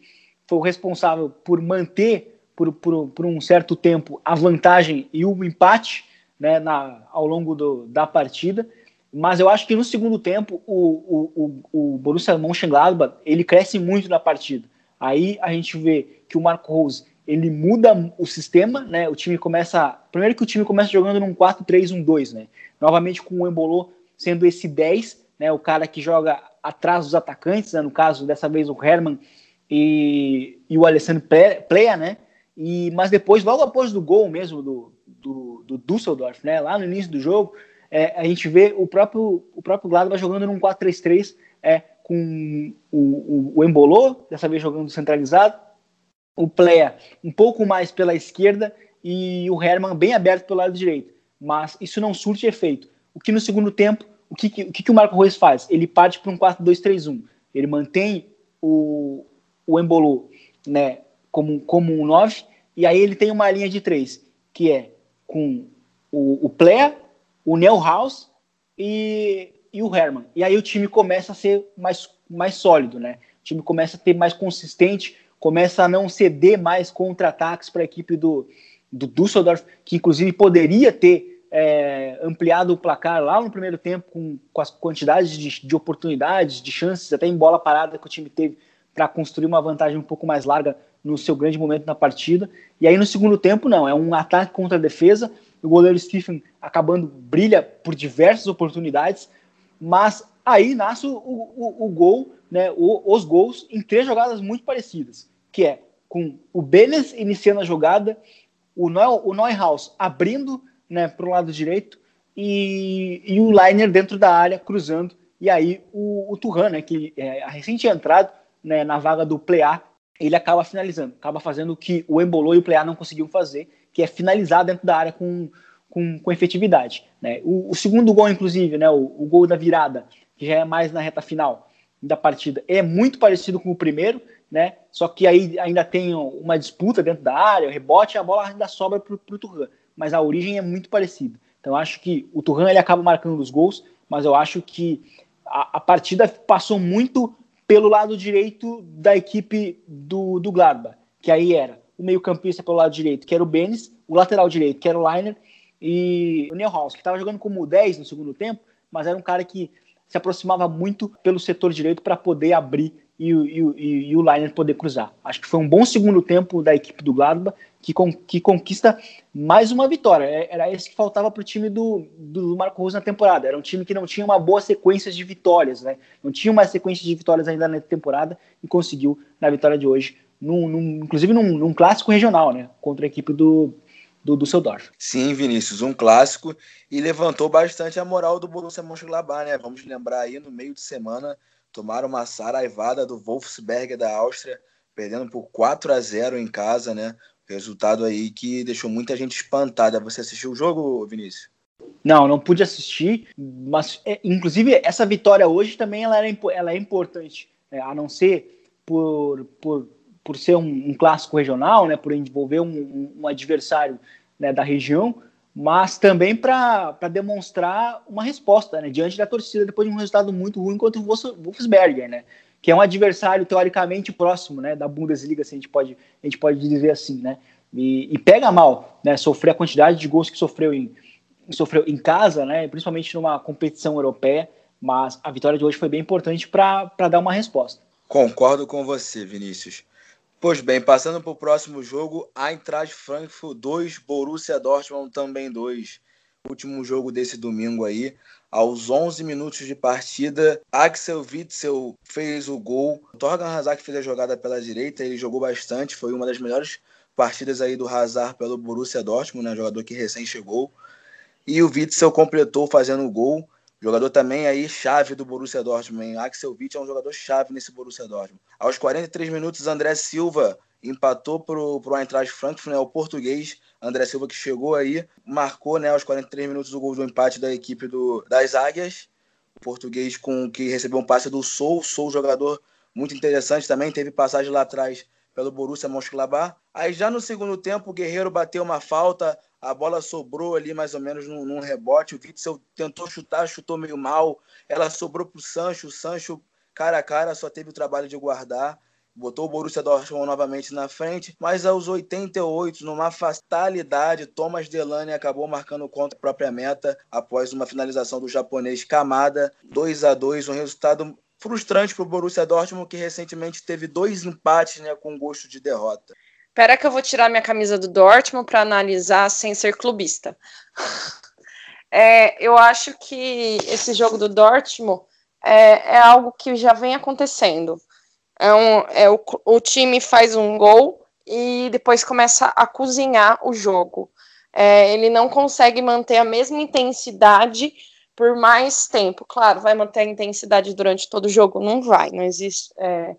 foi o responsável por manter por, por, por um certo tempo a vantagem e o empate né, na, ao longo do, da partida. Mas eu acho que no segundo tempo o, o, o Borussia Mönchengladbach ele cresce muito na partida. Aí a gente vê que o Marco Rose ele muda o sistema, né? O time começa. Primeiro que o time começa jogando num 4-3-1-2, né? Novamente com o Embolô sendo esse 10, né? O cara que joga atrás dos atacantes, né? no caso, dessa vez o Herman e, e o Alessandro Plea, né? E, mas depois, logo após do gol mesmo do, do, do Düsseldorf, né? Lá no início do jogo, é, a gente vê o próprio, o próprio Gladbach jogando num 4-3-3, é, com o, o, o Embolô, dessa vez jogando centralizado, o Plea um pouco mais pela esquerda e o Herman bem aberto pelo lado direito. Mas isso não surte efeito. O que no segundo tempo, o que, o que, que o Marco Reus faz? Ele parte para um 4-2-3-1. Ele mantém o, o Embolô né, como, como um 9, e aí ele tem uma linha de três, que é com o, o Plea, o Neuhaus e e o Herman. E aí o time começa a ser mais, mais sólido, né? O time começa a ter mais consistente, começa a não ceder mais contra-ataques para a equipe do, do Düsseldorf, que inclusive poderia ter é, ampliado o placar lá no primeiro tempo com, com as quantidades de, de oportunidades, de chances, até em bola parada que o time teve para construir uma vantagem um pouco mais larga no seu grande momento na partida. E aí no segundo tempo, não, é um ataque contra a defesa. O goleiro Stephen acabando brilha por diversas oportunidades, mas aí nasce o, o, o gol, né, o, os gols em três jogadas muito parecidas, que é com o Benes iniciando a jogada, o, Neu, o Neuhaus abrindo né, para o lado direito e, e o Liner dentro da área cruzando, e aí o, o Turhan, né, que é a recente entrada né, na vaga do Plea, ele acaba finalizando, acaba fazendo o que o Embolou e o Plea não conseguiam fazer, que é finalizar dentro da área com, com, com efetividade. Né? O, o, segundo gol, inclusive, né, o, o, gol da virada, que já é mais na reta final da partida, é muito parecido com o primeiro, né? só que aí ainda tem uma disputa dentro da área, o rebote, a bola ainda sobra para o Turhan. mas a origem é muito parecida. Então acho que o Turan ele acaba marcando os gols, mas eu acho que a, a partida passou muito pelo lado direito da equipe do, do Gladbach, que aí era o meio-campista pelo lado direito, que era o Benes, o lateral direito, que era o Leiner, e o Neuhaus, que estava jogando como 10 no segundo tempo, mas era um cara que se aproximava muito pelo setor direito para poder abrir e, e, e, e o Liner poder cruzar. Acho que foi um bom segundo tempo da equipe do Gladbach que, con que conquista mais uma vitória. É, era esse que faltava para o time do, do Marco Rose na temporada. Era um time que não tinha uma boa sequência de vitórias, né? Não tinha uma sequência de vitórias ainda na temporada e conseguiu na vitória de hoje, num, num, inclusive num, num, clássico regional, né? Contra a equipe do, do Düsseldorf. Sim, Vinícius, um clássico e levantou bastante a moral do Borussia Mönchengladbach, né? Vamos lembrar aí, no meio de semana, tomaram uma saraivada do Wolfsberg da Áustria, perdendo por 4 a 0 em casa, né? Resultado aí que deixou muita gente espantada. Você assistiu o jogo, Vinícius? Não, não pude assistir, mas é, inclusive essa vitória hoje também ela, era, ela é importante, né? a não ser por, por por ser um, um, clássico regional, né, por envolver um, um, adversário né, da região, mas também para demonstrar uma resposta né, diante da torcida depois de um resultado muito ruim contra o Wolfsberger, né, que é um adversário teoricamente próximo né, da Bundesliga, se a gente pode, a gente pode dizer assim, né, e, e pega mal, né, sofrer a quantidade de gols que sofreu em, sofreu em casa, né, principalmente numa competição europeia, mas a vitória de hoje foi bem importante para dar uma resposta. Concordo com você, Vinícius. Pois bem, passando para o próximo jogo, Eintracht Frankfurt 2, Borussia Dortmund também 2. Último jogo desse domingo aí. Aos 11 minutos de partida, Axel Witzel fez o gol. Torgan Hazard fez a jogada pela direita, ele jogou bastante, foi uma das melhores partidas aí do Hazard pelo Borussia Dortmund, né, jogador que recém chegou. E o Witzel completou fazendo o gol. Jogador também aí chave do Borussia Dortmund. Axel Witz é um jogador chave nesse Borussia Dortmund. Aos 43 minutos, André Silva empatou pro, pro Eintracht Frankfurt, né, o português André Silva que chegou aí, marcou, né, aos 43 minutos o gol do empate da equipe do, das Águias. O português com que recebeu um passe do Sou, Sou jogador muito interessante também, teve passagem lá atrás pelo Borussia Mönchengladbach. Aí já no segundo tempo o Guerreiro bateu uma falta, a bola sobrou ali mais ou menos num, num rebote. O Witzel tentou chutar, chutou meio mal. Ela sobrou para o Sancho. O Sancho, cara a cara, só teve o trabalho de guardar. Botou o Borussia Dortmund novamente na frente, mas aos 88, numa fatalidade, Thomas Delaney acabou marcando contra a própria meta após uma finalização do japonês Kamada, 2 a 2 um resultado frustrante para o Borussia Dortmund, que recentemente teve dois empates né, com gosto de derrota. Espera que eu vou tirar minha camisa do Dortmund para analisar sem ser clubista. É, eu acho que esse jogo do Dortmund é, é algo que já vem acontecendo. É um, é o, o time faz um gol e depois começa a cozinhar o jogo. É, ele não consegue manter a mesma intensidade por mais tempo. Claro, vai manter a intensidade durante todo o jogo? Não vai, não existe. É,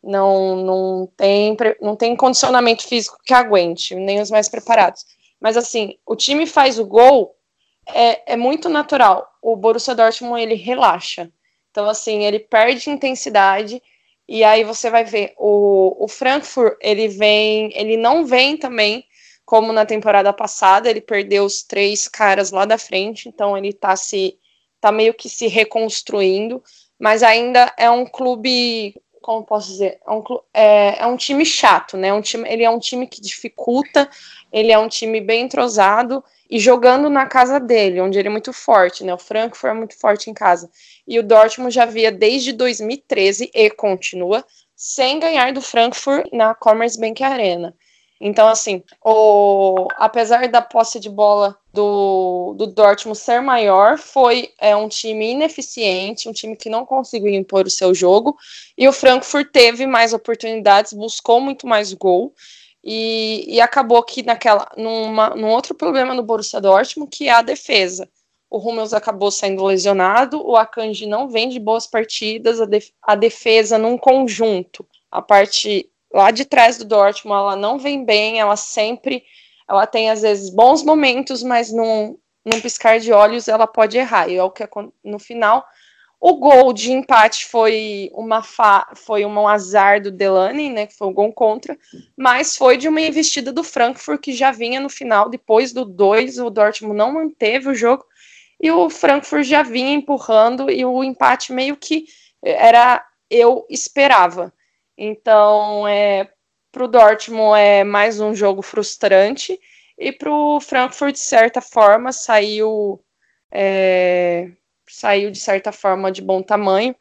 não, não, tem, não tem condicionamento físico que aguente, nem os mais preparados. Mas assim, o time faz o gol, é, é muito natural. O Borussia Dortmund, ele relaxa. Então, assim, ele perde intensidade, e aí você vai ver, o, o Frankfurt, ele vem, ele não vem também como na temporada passada, ele perdeu os três caras lá da frente, então ele tá se tá meio que se reconstruindo, mas ainda é um clube como posso dizer, é um, é, é um time chato, né? Um time, ele é um time que dificulta, ele é um time bem entrosado e jogando na casa dele, onde ele é muito forte, né? O Frankfurt é muito forte em casa. E o Dortmund já via desde 2013 e continua sem ganhar do Frankfurt na Commerzbank Arena. Então, assim, o, apesar da posse de bola do, do Dortmund ser maior, foi é, um time ineficiente, um time que não conseguiu impor o seu jogo, e o Frankfurt teve mais oportunidades, buscou muito mais gol, e, e acabou que naquela, numa, num outro problema no Borussia Dortmund, que é a defesa. O Hummels acabou sendo lesionado, o Akanji não vem de boas partidas, a, def, a defesa num conjunto, a parte lá de trás do Dortmund, ela não vem bem, ela sempre, ela tem às vezes bons momentos, mas num, num piscar de olhos ela pode errar. E é o que no final O gol de empate foi uma fa... foi um azar do Delaney, né, que foi um gol contra, mas foi de uma investida do Frankfurt que já vinha no final, depois do 2, o Dortmund não manteve o jogo e o Frankfurt já vinha empurrando e o empate meio que era eu esperava. Então, é, para o Dortmund é mais um jogo frustrante e para o Frankfurt, de certa forma, saiu é, saiu de certa forma de bom tamanho,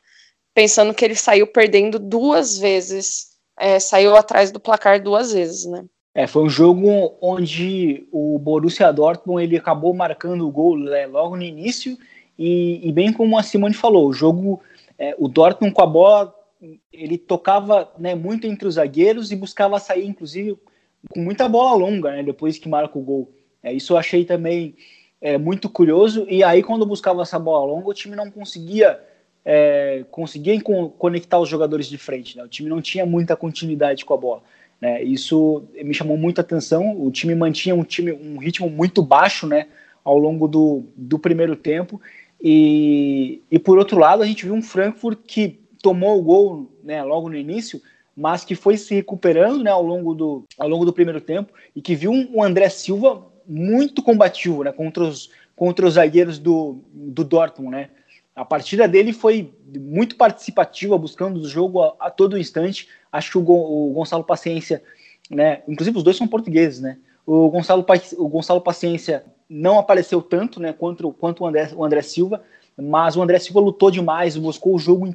pensando que ele saiu perdendo duas vezes, é, saiu atrás do placar duas vezes, né? É, foi um jogo onde o Borussia Dortmund ele acabou marcando o gol né, logo no início e, e, bem como a Simone falou, o jogo, é, o Dortmund com a bola, ele tocava né, muito entre os zagueiros e buscava sair, inclusive, com muita bola longa, né, depois que marca o gol. É, isso eu achei também é, muito curioso. E aí, quando buscava essa bola longa, o time não conseguia é, conseguia conectar os jogadores de frente. Né? O time não tinha muita continuidade com a bola. Né? Isso me chamou muita atenção. O time mantinha um, time, um ritmo muito baixo né, ao longo do, do primeiro tempo. E, e por outro lado, a gente viu um Frankfurt que tomou o gol né, logo no início, mas que foi se recuperando né, ao, longo do, ao longo do primeiro tempo e que viu um André Silva muito combativo né, contra, os, contra os zagueiros do, do Dortmund. Né? A partida dele foi muito participativa, buscando o jogo a, a todo instante. Acho que o, o, Gonçalo Paciência, né, inclusive os dois são portugueses, né? O Gonçalo, o Gonçalo Paciência não apareceu tanto né, quanto, quanto o, André, o André Silva, mas o André Silva lutou demais, buscou o jogo,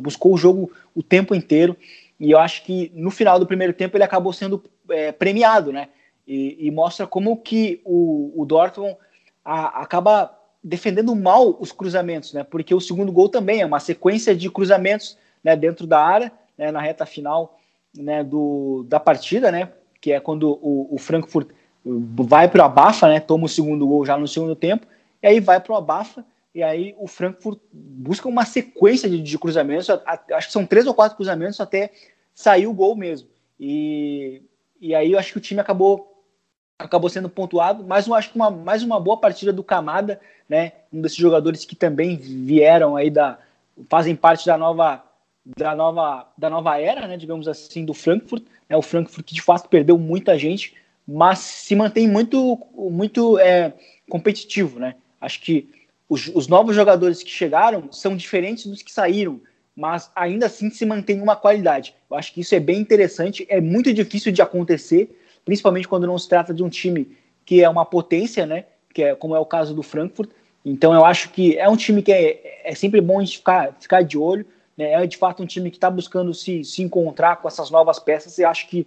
buscou o jogo o tempo inteiro. E eu acho que no final do primeiro tempo ele acabou sendo é, premiado, né? E, e, mostra como que o, o Dortmund a, acaba defendendo mal os cruzamentos, né? Porque o segundo gol também é uma sequência de cruzamentos né, dentro da área, né, na reta final né, do, da partida, né? Que é quando o, o Frankfurt vai para o Abafa, né? Toma o segundo gol já no segundo tempo, e aí vai para o Abafa, e aí o Frankfurt busca uma sequência de, de cruzamentos, acho que são três ou quatro cruzamentos até sair o gol mesmo. E, e aí eu acho que o time acabou acabou sendo pontuado, mas eu acho que uma, mais uma boa partida do Camada, né? Um desses jogadores que também vieram aí da fazem parte da nova da nova da nova era, né, digamos assim, do Frankfurt, né, o Frankfurt que de fato perdeu muita gente, mas se mantém muito muito é, competitivo, né? Acho que os, os novos jogadores que chegaram são diferentes dos que saíram, mas ainda assim se mantém uma qualidade. Eu acho que isso é bem interessante, é muito difícil de acontecer, principalmente quando não se trata de um time que é uma potência, né? Que é como é o caso do Frankfurt. Então eu acho que é um time que é, é sempre bom a gente ficar, ficar de olho. Né? É de fato um time que está buscando se, se encontrar com essas novas peças e acho que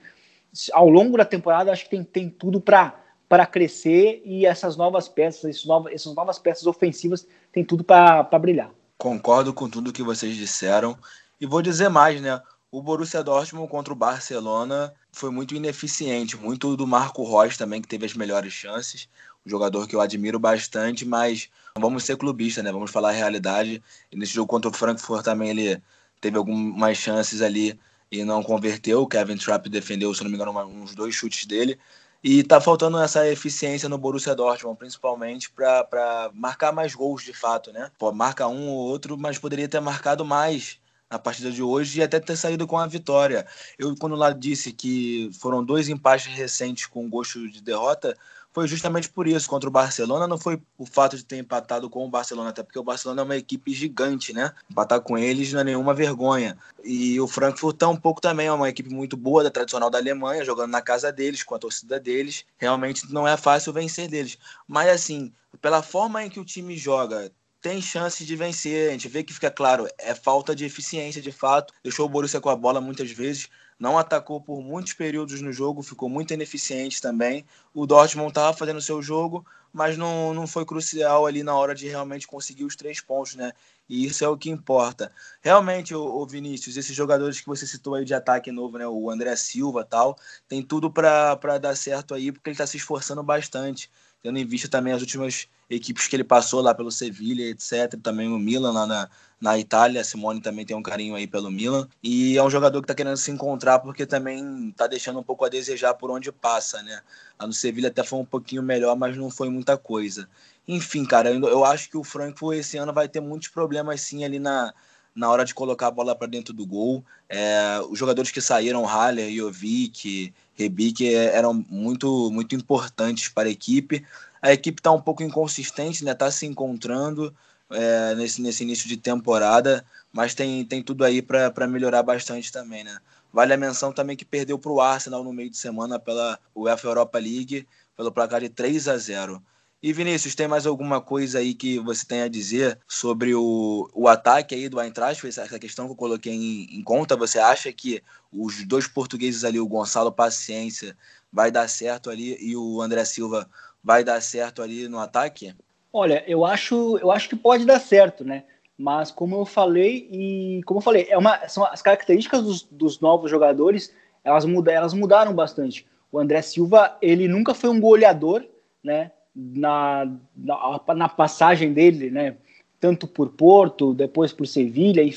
ao longo da temporada acho que tem, tem tudo para para crescer e essas novas peças, essas novas, essas novas peças ofensivas tem tudo para brilhar. Concordo com tudo que vocês disseram e vou dizer mais, né? O Borussia Dortmund contra o Barcelona foi muito ineficiente, muito do Marco Reus também, que teve as melhores chances. Um jogador que eu admiro bastante, mas vamos ser clubistas, né? Vamos falar a realidade. E nesse jogo contra o Frankfurt também ele teve algumas chances ali e não converteu. O Kevin Trapp defendeu, se não me engano, uns dois chutes dele. E tá faltando essa eficiência no Borussia Dortmund, principalmente para marcar mais gols de fato, né? Pô, marca um ou outro, mas poderia ter marcado mais na partida de hoje e até ter saído com a vitória. Eu, quando lá disse que foram dois empates recentes com gosto de derrota, foi justamente por isso. Contra o Barcelona não foi o fato de ter empatado com o Barcelona, até porque o Barcelona é uma equipe gigante, né? Empatar com eles não é nenhuma vergonha. E o Frankfurt tá um pouco também, é uma equipe muito boa, da tradicional da Alemanha, jogando na casa deles, com a torcida deles. Realmente não é fácil vencer deles. Mas assim, pela forma em que o time joga, tem chances de vencer. A gente vê que fica claro, é falta de eficiência de fato. Deixou o Borussia com a bola muitas vezes, não atacou por muitos períodos no jogo, ficou muito ineficiente também. O Dortmund estava fazendo o seu jogo, mas não, não foi crucial ali na hora de realmente conseguir os três pontos, né? E isso é o que importa. Realmente, o, Vinícius, esses jogadores que você citou aí de ataque novo, né? O André Silva tal, tem tudo para dar certo aí, porque ele está se esforçando bastante tendo em vista também as últimas equipes que ele passou lá pelo Sevilha, etc. Também o Milan lá na, na Itália. A Simone também tem um carinho aí pelo Milan. E é um jogador que está querendo se encontrar porque também está deixando um pouco a desejar por onde passa, né? A no Sevilha até foi um pouquinho melhor, mas não foi muita coisa. Enfim, cara, eu acho que o Frankfurt esse ano vai ter muitos problemas sim ali na, na hora de colocar a bola para dentro do gol. É, os jogadores que saíram, Haller, Jovic, Rebic, é, eram muito, muito importantes para a equipe. A equipe está um pouco inconsistente, né? Está se encontrando é, nesse, nesse início de temporada, mas tem, tem tudo aí para melhorar bastante também, né? Vale a menção também que perdeu para o Arsenal no meio de semana pela UEFA Europa League, pelo placar de 3 a 0. E Vinícius, tem mais alguma coisa aí que você tem a dizer sobre o, o ataque aí do Eintracht? Essa questão que eu coloquei em, em, conta, você acha que os dois portugueses ali, o Gonçalo Paciência, vai dar certo ali e o André Silva vai dar certo ali no ataque? Olha, eu acho, eu acho que pode dar certo, né? Mas como eu falei e como eu falei, é uma, são as características dos, dos novos jogadores, elas, muda, elas mudaram bastante. O André Silva, ele nunca foi um goleador, né? Na, na, na, passagem dele, né? Tanto por Porto, depois por Sevilha, e,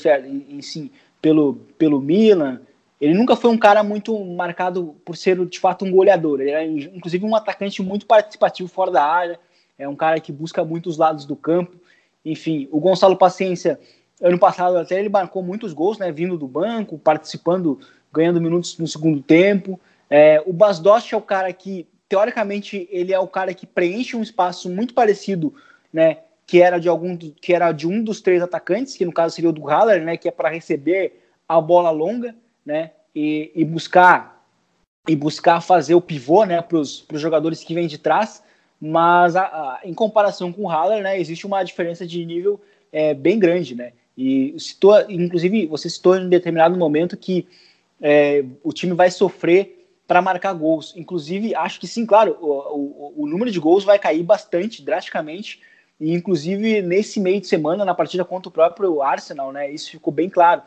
e sim, pelo, pelo Milan. Ele nunca foi um cara muito marcado por ser de fato um goleador. Ele era inclusive um atacante muito participativo fora da área. É um cara que busca muitos lados do campo. Enfim, o Gonçalo Paciência, ano passado até ele marcou muitos gols, né? Vindo do banco, participando, ganhando minutos no segundo tempo. É, o Basdost é o cara que teoricamente ele é o cara que preenche um espaço muito parecido, né, que era de algum que era de um dos três atacantes, que no caso seria o do Haller, né, que é para receber a bola longa, né, e, e, buscar e buscar fazer o pivô, né, para os jogadores que vêm de trás, mas a, a, em comparação com o Haller, né, existe uma diferença de nível é, bem grande, né, e citou, inclusive você citou em determinado momento que é, o time vai sofrer para marcar gols. Inclusive, acho que sim, claro, o, o, o, número de gols vai cair bastante, drasticamente. E, inclusive, nesse meio de semana, na partida contra o próprio Arsenal, né, isso ficou bem claro.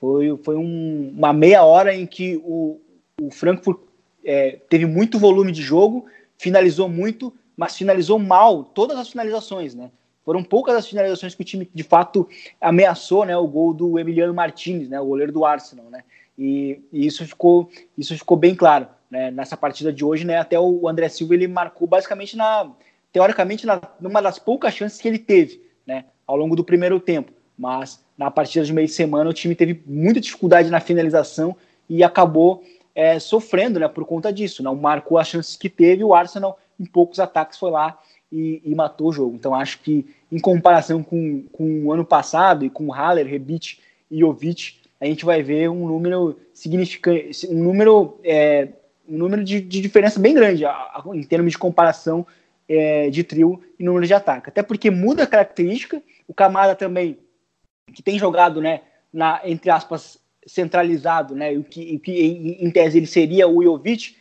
Foi, foi um, uma meia hora em que o, o Frankfurt é, teve muito volume de jogo, finalizou muito, mas finalizou mal todas as finalizações, né? Foram poucas as finalizações que o time de fato ameaçou, né? O gol do Emiliano Martinez, né? O goleiro do Arsenal, né? E, e, isso ficou isso ficou bem claro né, nessa partida de hoje, né? Até o André Silva ele marcou basicamente na teoricamente na, numa das poucas chances que ele teve, né, ao longo do primeiro tempo. Mas na partida de meio de semana o time teve muita dificuldade na finalização e acabou é, sofrendo, né, por conta disso. Não marcou as chances que teve. O Arsenal em poucos ataques foi lá e, e matou o jogo. Então acho que em comparação com, com o ano passado e com Haller, Rebic e Jovic, a gente vai ver um número significante, um número, é, um número de, de, diferença bem grande a, a, em termos de comparação é, de trio e número de ataque. Até porque muda a característica, o Camada também, que tem jogado, né, na, entre aspas, centralizado, né, o que, o que em, tese ele seria o Jovic,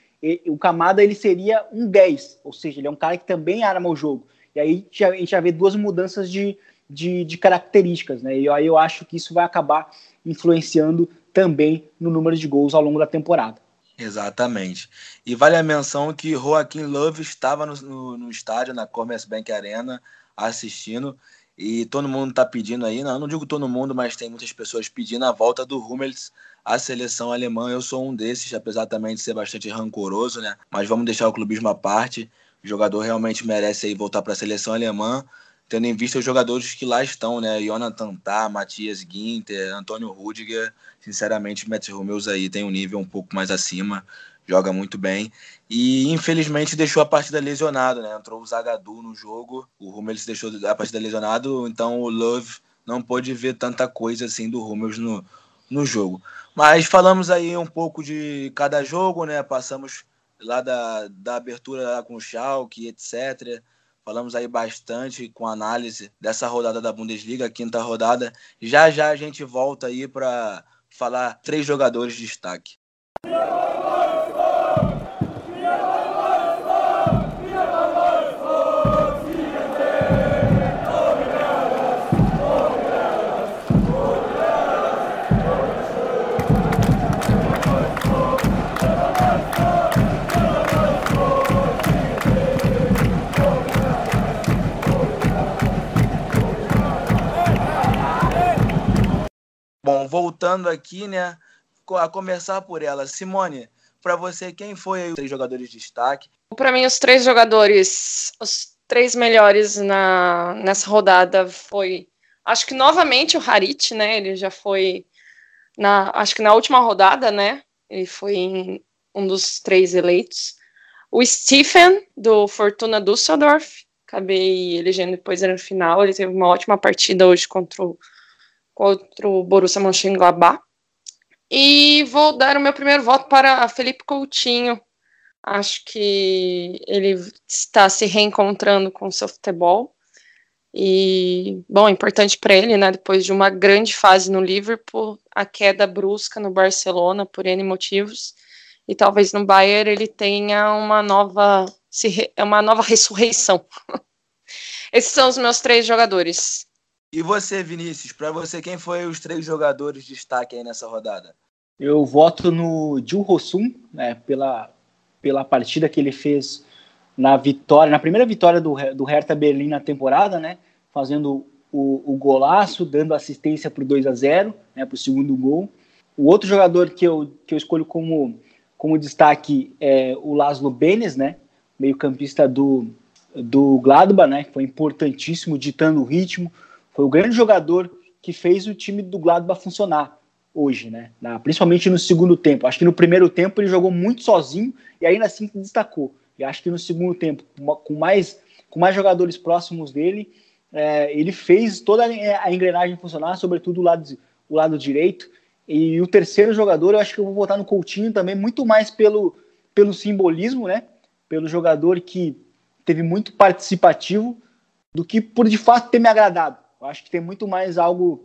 o Camada ele seria um 10, ou seja, ele é um cara que também arma o jogo. E aí a gente já vê duas mudanças de, de, de características, né, e aí eu acho que isso vai acabar influenciando também no número de gols ao longo da temporada. Exatamente. E vale a menção que Joaquim Love estava no, no, no estádio, na Commerzbank Arena, assistindo. E todo mundo está pedindo aí, não, não digo todo mundo, mas tem muitas pessoas pedindo a volta do Hummels à seleção alemã. Eu sou um desses, apesar também de ser bastante rancoroso, né? Mas vamos deixar o clubismo à parte. O jogador realmente merece aí voltar para a seleção alemã tendo em vista os jogadores que lá estão, né? Jonathan Tah, Matias Ginter, Antônio Rudiger. Sinceramente, Mets Hummels aí tem um nível um pouco mais acima, joga muito bem. E infelizmente deixou a partida lesionado, né? Entrou o Zagadou no jogo, o Hummels deixou a partida lesionado, então o Love não pôde ver tanta coisa assim do Hummels no, no jogo. Mas falamos aí um pouco de cada jogo, né? Passamos lá da, da abertura lá com o Schalke, etc. Falamos aí bastante com análise dessa rodada da Bundesliga, quinta rodada. Já já a gente volta aí para falar três jogadores de destaque. Voltando aqui, né? A começar por ela. Simone, para você, quem foi os três jogadores de destaque? Para mim, os três jogadores, os três melhores na, nessa rodada foi, acho que novamente o Harit, né? Ele já foi na, acho que na última rodada, né? Ele foi em, um dos três eleitos. O Stephen, do Fortuna Düsseldorf, acabei elegendo depois no final. Ele teve uma ótima partida hoje contra o, contra o Borussia Mönchengladbach. E vou dar o meu primeiro voto para Felipe Coutinho. Acho que ele está se reencontrando com o seu futebol. E, bom, importante para ele, né? Depois de uma grande fase no Liverpool, a queda brusca no Barcelona por N motivos. E talvez no Bayern ele tenha uma nova, uma nova ressurreição. Esses são os meus três jogadores. E você, Vinícius, para você, quem foi os três jogadores de destaque aí nessa rodada? Eu voto no Gil Rossum, né, pela, pela partida que ele fez na vitória, na primeira vitória do, do Hertha Berlim na temporada, né, fazendo o, o golaço, dando assistência para o 2 a 0 né, para o segundo gol. O outro jogador que eu, que eu escolho como, como destaque é o Laszlo Benes, né, meio-campista do, do Gladbach, né, que foi importantíssimo, ditando o ritmo, foi o grande jogador que fez o time do Gladbach funcionar hoje, né? Na, principalmente no segundo tempo. Acho que no primeiro tempo ele jogou muito sozinho e ainda assim se destacou. E acho que no segundo tempo, com mais, com mais jogadores próximos dele, é, ele fez toda a engrenagem funcionar, sobretudo o lado, o lado direito. E o terceiro jogador, eu acho que eu vou votar no Coutinho também, muito mais pelo, pelo simbolismo, né? Pelo jogador que teve muito participativo, do que por de fato ter me agradado. Eu acho que tem muito mais algo,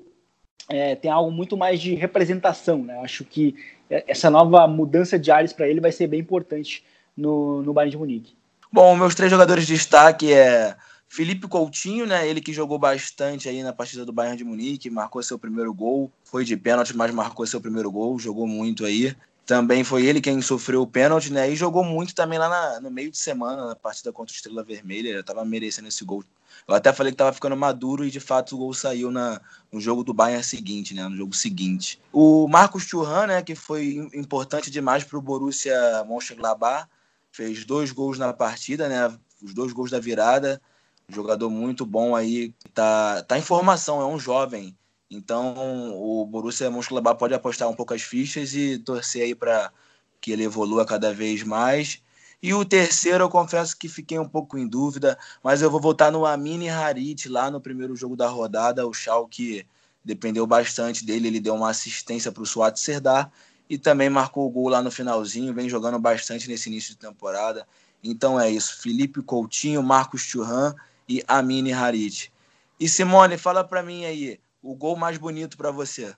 é, tem algo muito mais de representação, né? Eu acho que essa nova mudança de ares para ele vai ser bem importante no, no Bayern de Munique. Bom, meus três jogadores de destaque é Felipe Coutinho, né? Ele que jogou bastante aí na partida do Bayern de Munique, marcou seu primeiro gol, foi de pênalti, mas marcou seu primeiro gol, jogou muito aí. Também foi ele quem sofreu o pênalti, né? E jogou muito também lá na, no meio de semana, na partida contra o Estrela Vermelha. Ele estava merecendo esse gol eu até falei que estava ficando maduro e de fato o gol saiu na, no jogo do Bayern seguinte, né? No jogo seguinte. O Marcos Thuram, né? Que foi importante demais para o Borussia Mönchengladbach, fez dois gols na partida, né? Os dois gols da virada. jogador muito bom aí, tá, tá em formação, é um jovem. Então o Borussia Mönchengladbach pode apostar um pouco as fichas e torcer aí para que ele evolua cada vez mais. E o terceiro, eu confesso que fiquei um pouco em dúvida, mas eu vou voltar no Amini Harit, lá no primeiro jogo da rodada. O Schalke dependeu bastante dele, ele deu uma assistência para o Suat Serdar e também marcou o gol lá no finalzinho, vem jogando bastante nesse início de temporada. Então é isso, Felipe Coutinho, Marcos Churran e Amini Harit. E Simone, fala para mim aí, o gol mais bonito para você?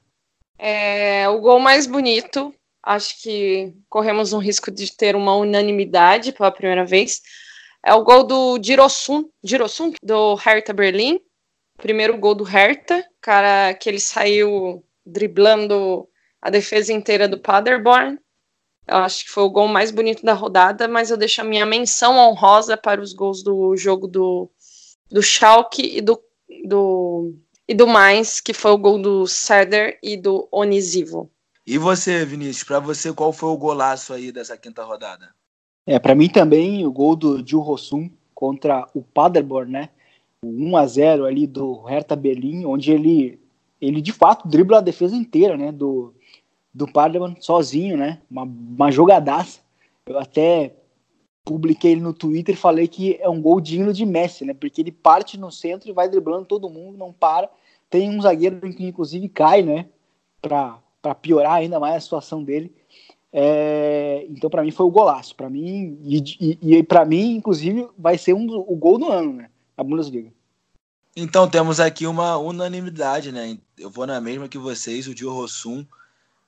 É, o gol mais bonito acho que corremos um risco de ter uma unanimidade pela primeira vez. É o gol do Girosun, Girosun do Hertha Berlim. Primeiro gol do Hertha, cara que ele saiu driblando a defesa inteira do Paderborn. Eu acho que foi o gol mais bonito da rodada, mas eu deixo a minha menção honrosa para os gols do jogo do, do Schalke e do, do, e do Mainz, que foi o gol do Seder e do Onisivo. E você, Vinícius, para você, qual foi o golaço aí dessa quinta rodada? É, para mim também o gol do Gil Rossum contra o Paderborn, né? O 1 a 0 ali do Hertha Berlim, onde ele ele de fato dribla a defesa inteira, né, do do Paderborn sozinho, né? Uma, uma jogadaça. Eu até publiquei ele no Twitter e falei que é um gol digno de Messi, né? Porque ele parte no centro e vai driblando todo mundo, não para. Tem um zagueiro que inclusive cai, né, para para piorar ainda mais a situação dele. É, então, para mim, foi o golaço. Para mim, e, e, e para mim, inclusive, vai ser um, o gol do ano, né? A Bundesliga. Então, temos aqui uma unanimidade, né? Eu vou na mesma que vocês, o Dio Rossum.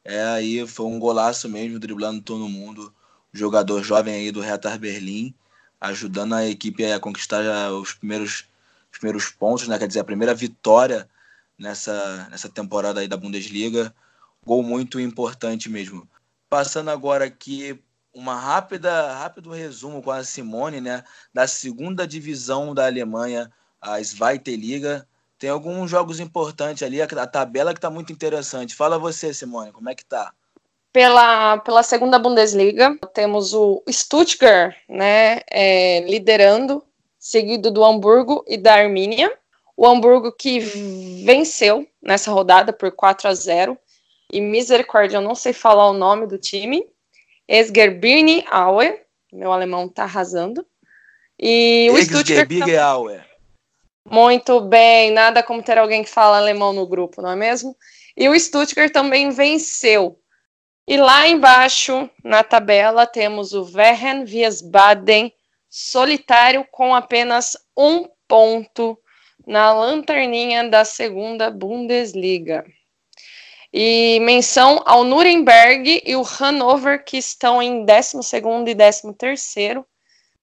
É, aí foi um golaço mesmo, driblando todo mundo. Jogador jovem aí do Hertha Berlim, ajudando a equipe a conquistar os primeiros, os primeiros pontos, né? Quer dizer, a primeira vitória nessa, nessa temporada aí da Bundesliga gol muito importante mesmo. Passando agora aqui uma rápida rápido resumo com a Simone, né, da segunda divisão da Alemanha, a Zweite Liga, tem alguns jogos importantes ali, a tabela que está muito interessante. Fala você, Simone, como é que tá? Pela, pela segunda Bundesliga, temos o Stuttgart, né, é, liderando, seguido do Hamburgo e da Armínia. O Hamburgo que venceu nessa rodada por 4 a 0 e misericórdia, eu não sei falar o nome do time. Esgerbirne Aue, meu alemão tá arrasando. E o Stuttgart Aue. Muito bem, nada como ter alguém que fala alemão no grupo, não é mesmo? E o Stuttgart também venceu. E lá embaixo, na tabela, temos o Wehen Wiesbaden, solitário com apenas um ponto na lanterninha da segunda Bundesliga. E menção ao Nuremberg e o Hannover, que estão em 12 e 13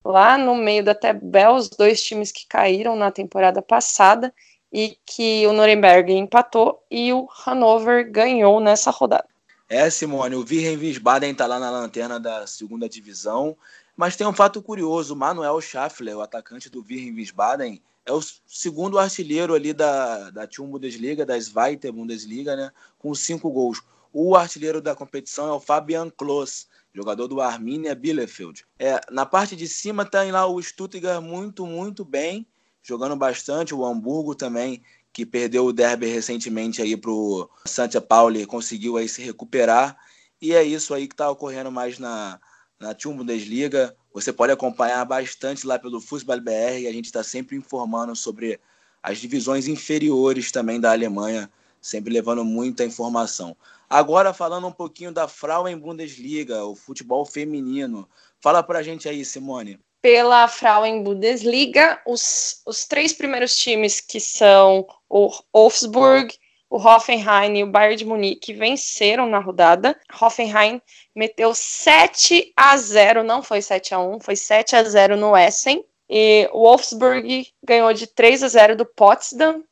lá no meio da tabela, os dois times que caíram na temporada passada e que o Nuremberg empatou e o Hannover ganhou nessa rodada. É, Simone, o Virgen Wiesbaden está lá na lanterna da segunda divisão, mas tem um fato curioso, Manuel Schaffler, o atacante do Virgen Wiesbaden, é o segundo artilheiro ali da, da Team Bundesliga, da Zweite Bundesliga, né, com cinco gols. O artilheiro da competição é o Fabian Klos, jogador do Arminia Bielefeld. É, na parte de cima tem lá o Stuttgart muito, muito bem, jogando bastante. O Hamburgo também, que perdeu o derby recentemente aí pro Santa Pauli, conseguiu aí se recuperar. E é isso aí que está ocorrendo mais na, na Team Bundesliga. Você pode acompanhar bastante lá pelo Fußball BR e a gente está sempre informando sobre as divisões inferiores também da Alemanha, sempre levando muita informação. Agora falando um pouquinho da Frauen Bundesliga, o futebol feminino. Fala pra gente aí, Simone. Pela Frauen Bundesliga, os, os três primeiros times que são o Wolfsburg, o Hoffenheim e o Bayern de Munique venceram na rodada. Hoffenheim meteu 7 a 0, não foi 7 a 1, foi 7 a 0 no Essen. E o Wolfsburg ganhou de 3 a 0 do Potsdam.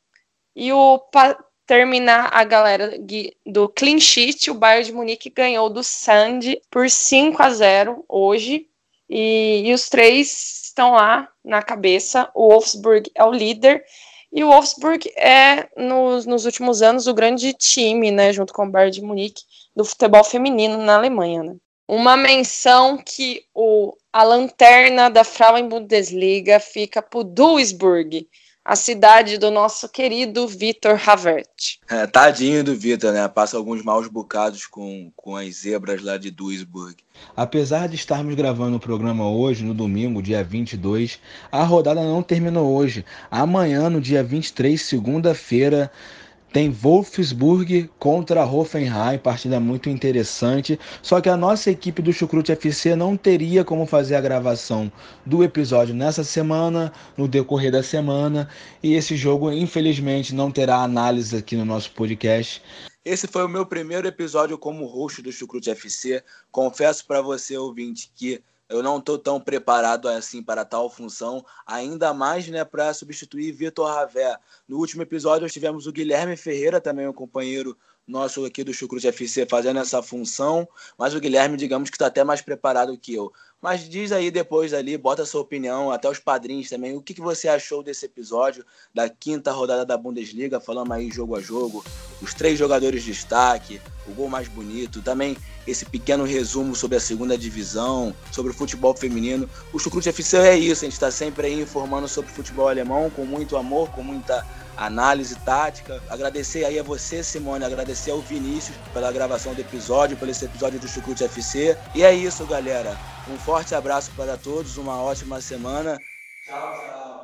E o para terminar a galera do clean sheet, o Bayern de Munique ganhou do Sand por 5 a 0 hoje. E, e os três estão lá na cabeça. O Wolfsburg é o líder e o Wolfsburg é, nos, nos últimos anos, o grande time, né, junto com o Bayern de Munique, do futebol feminino na Alemanha. Né? Uma menção que o, a lanterna da Frauen Bundesliga fica para o Duisburg, a cidade do nosso querido Vitor Havert. É, tadinho do Vitor, né? Passa alguns maus bocados com, com as zebras lá de Duisburg. Apesar de estarmos gravando o programa hoje, no domingo, dia 22, a rodada não terminou hoje. Amanhã, no dia 23, segunda-feira, tem Wolfsburg contra Hoffenheim, partida muito interessante. Só que a nossa equipe do Chucrute FC não teria como fazer a gravação do episódio nessa semana, no decorrer da semana. E esse jogo, infelizmente, não terá análise aqui no nosso podcast. Esse foi o meu primeiro episódio como host do Chucrute FC. Confesso para você, ouvinte, que eu não estou tão preparado assim para tal função, ainda mais né, para substituir Vitor Ravé. No último episódio, nós tivemos o Guilherme Ferreira, também um companheiro nosso aqui do Chucrute FC, fazendo essa função, mas o Guilherme, digamos que está até mais preparado que eu. Mas diz aí depois ali, bota a sua opinião, até os padrinhos também, o que, que você achou desse episódio, da quinta rodada da Bundesliga, falando aí jogo a jogo, os três jogadores de destaque, o gol mais bonito, também esse pequeno resumo sobre a segunda divisão, sobre o futebol feminino. O Chucrute FC é isso, a gente está sempre aí informando sobre o futebol alemão, com muito amor, com muita análise tática. Agradecer aí a você, Simone, agradecer ao Vinícius pela gravação do episódio, pelo esse episódio do Chucrute FC. E é isso, galera. Um forte abraço para todos, uma ótima semana. Tchau, tchau.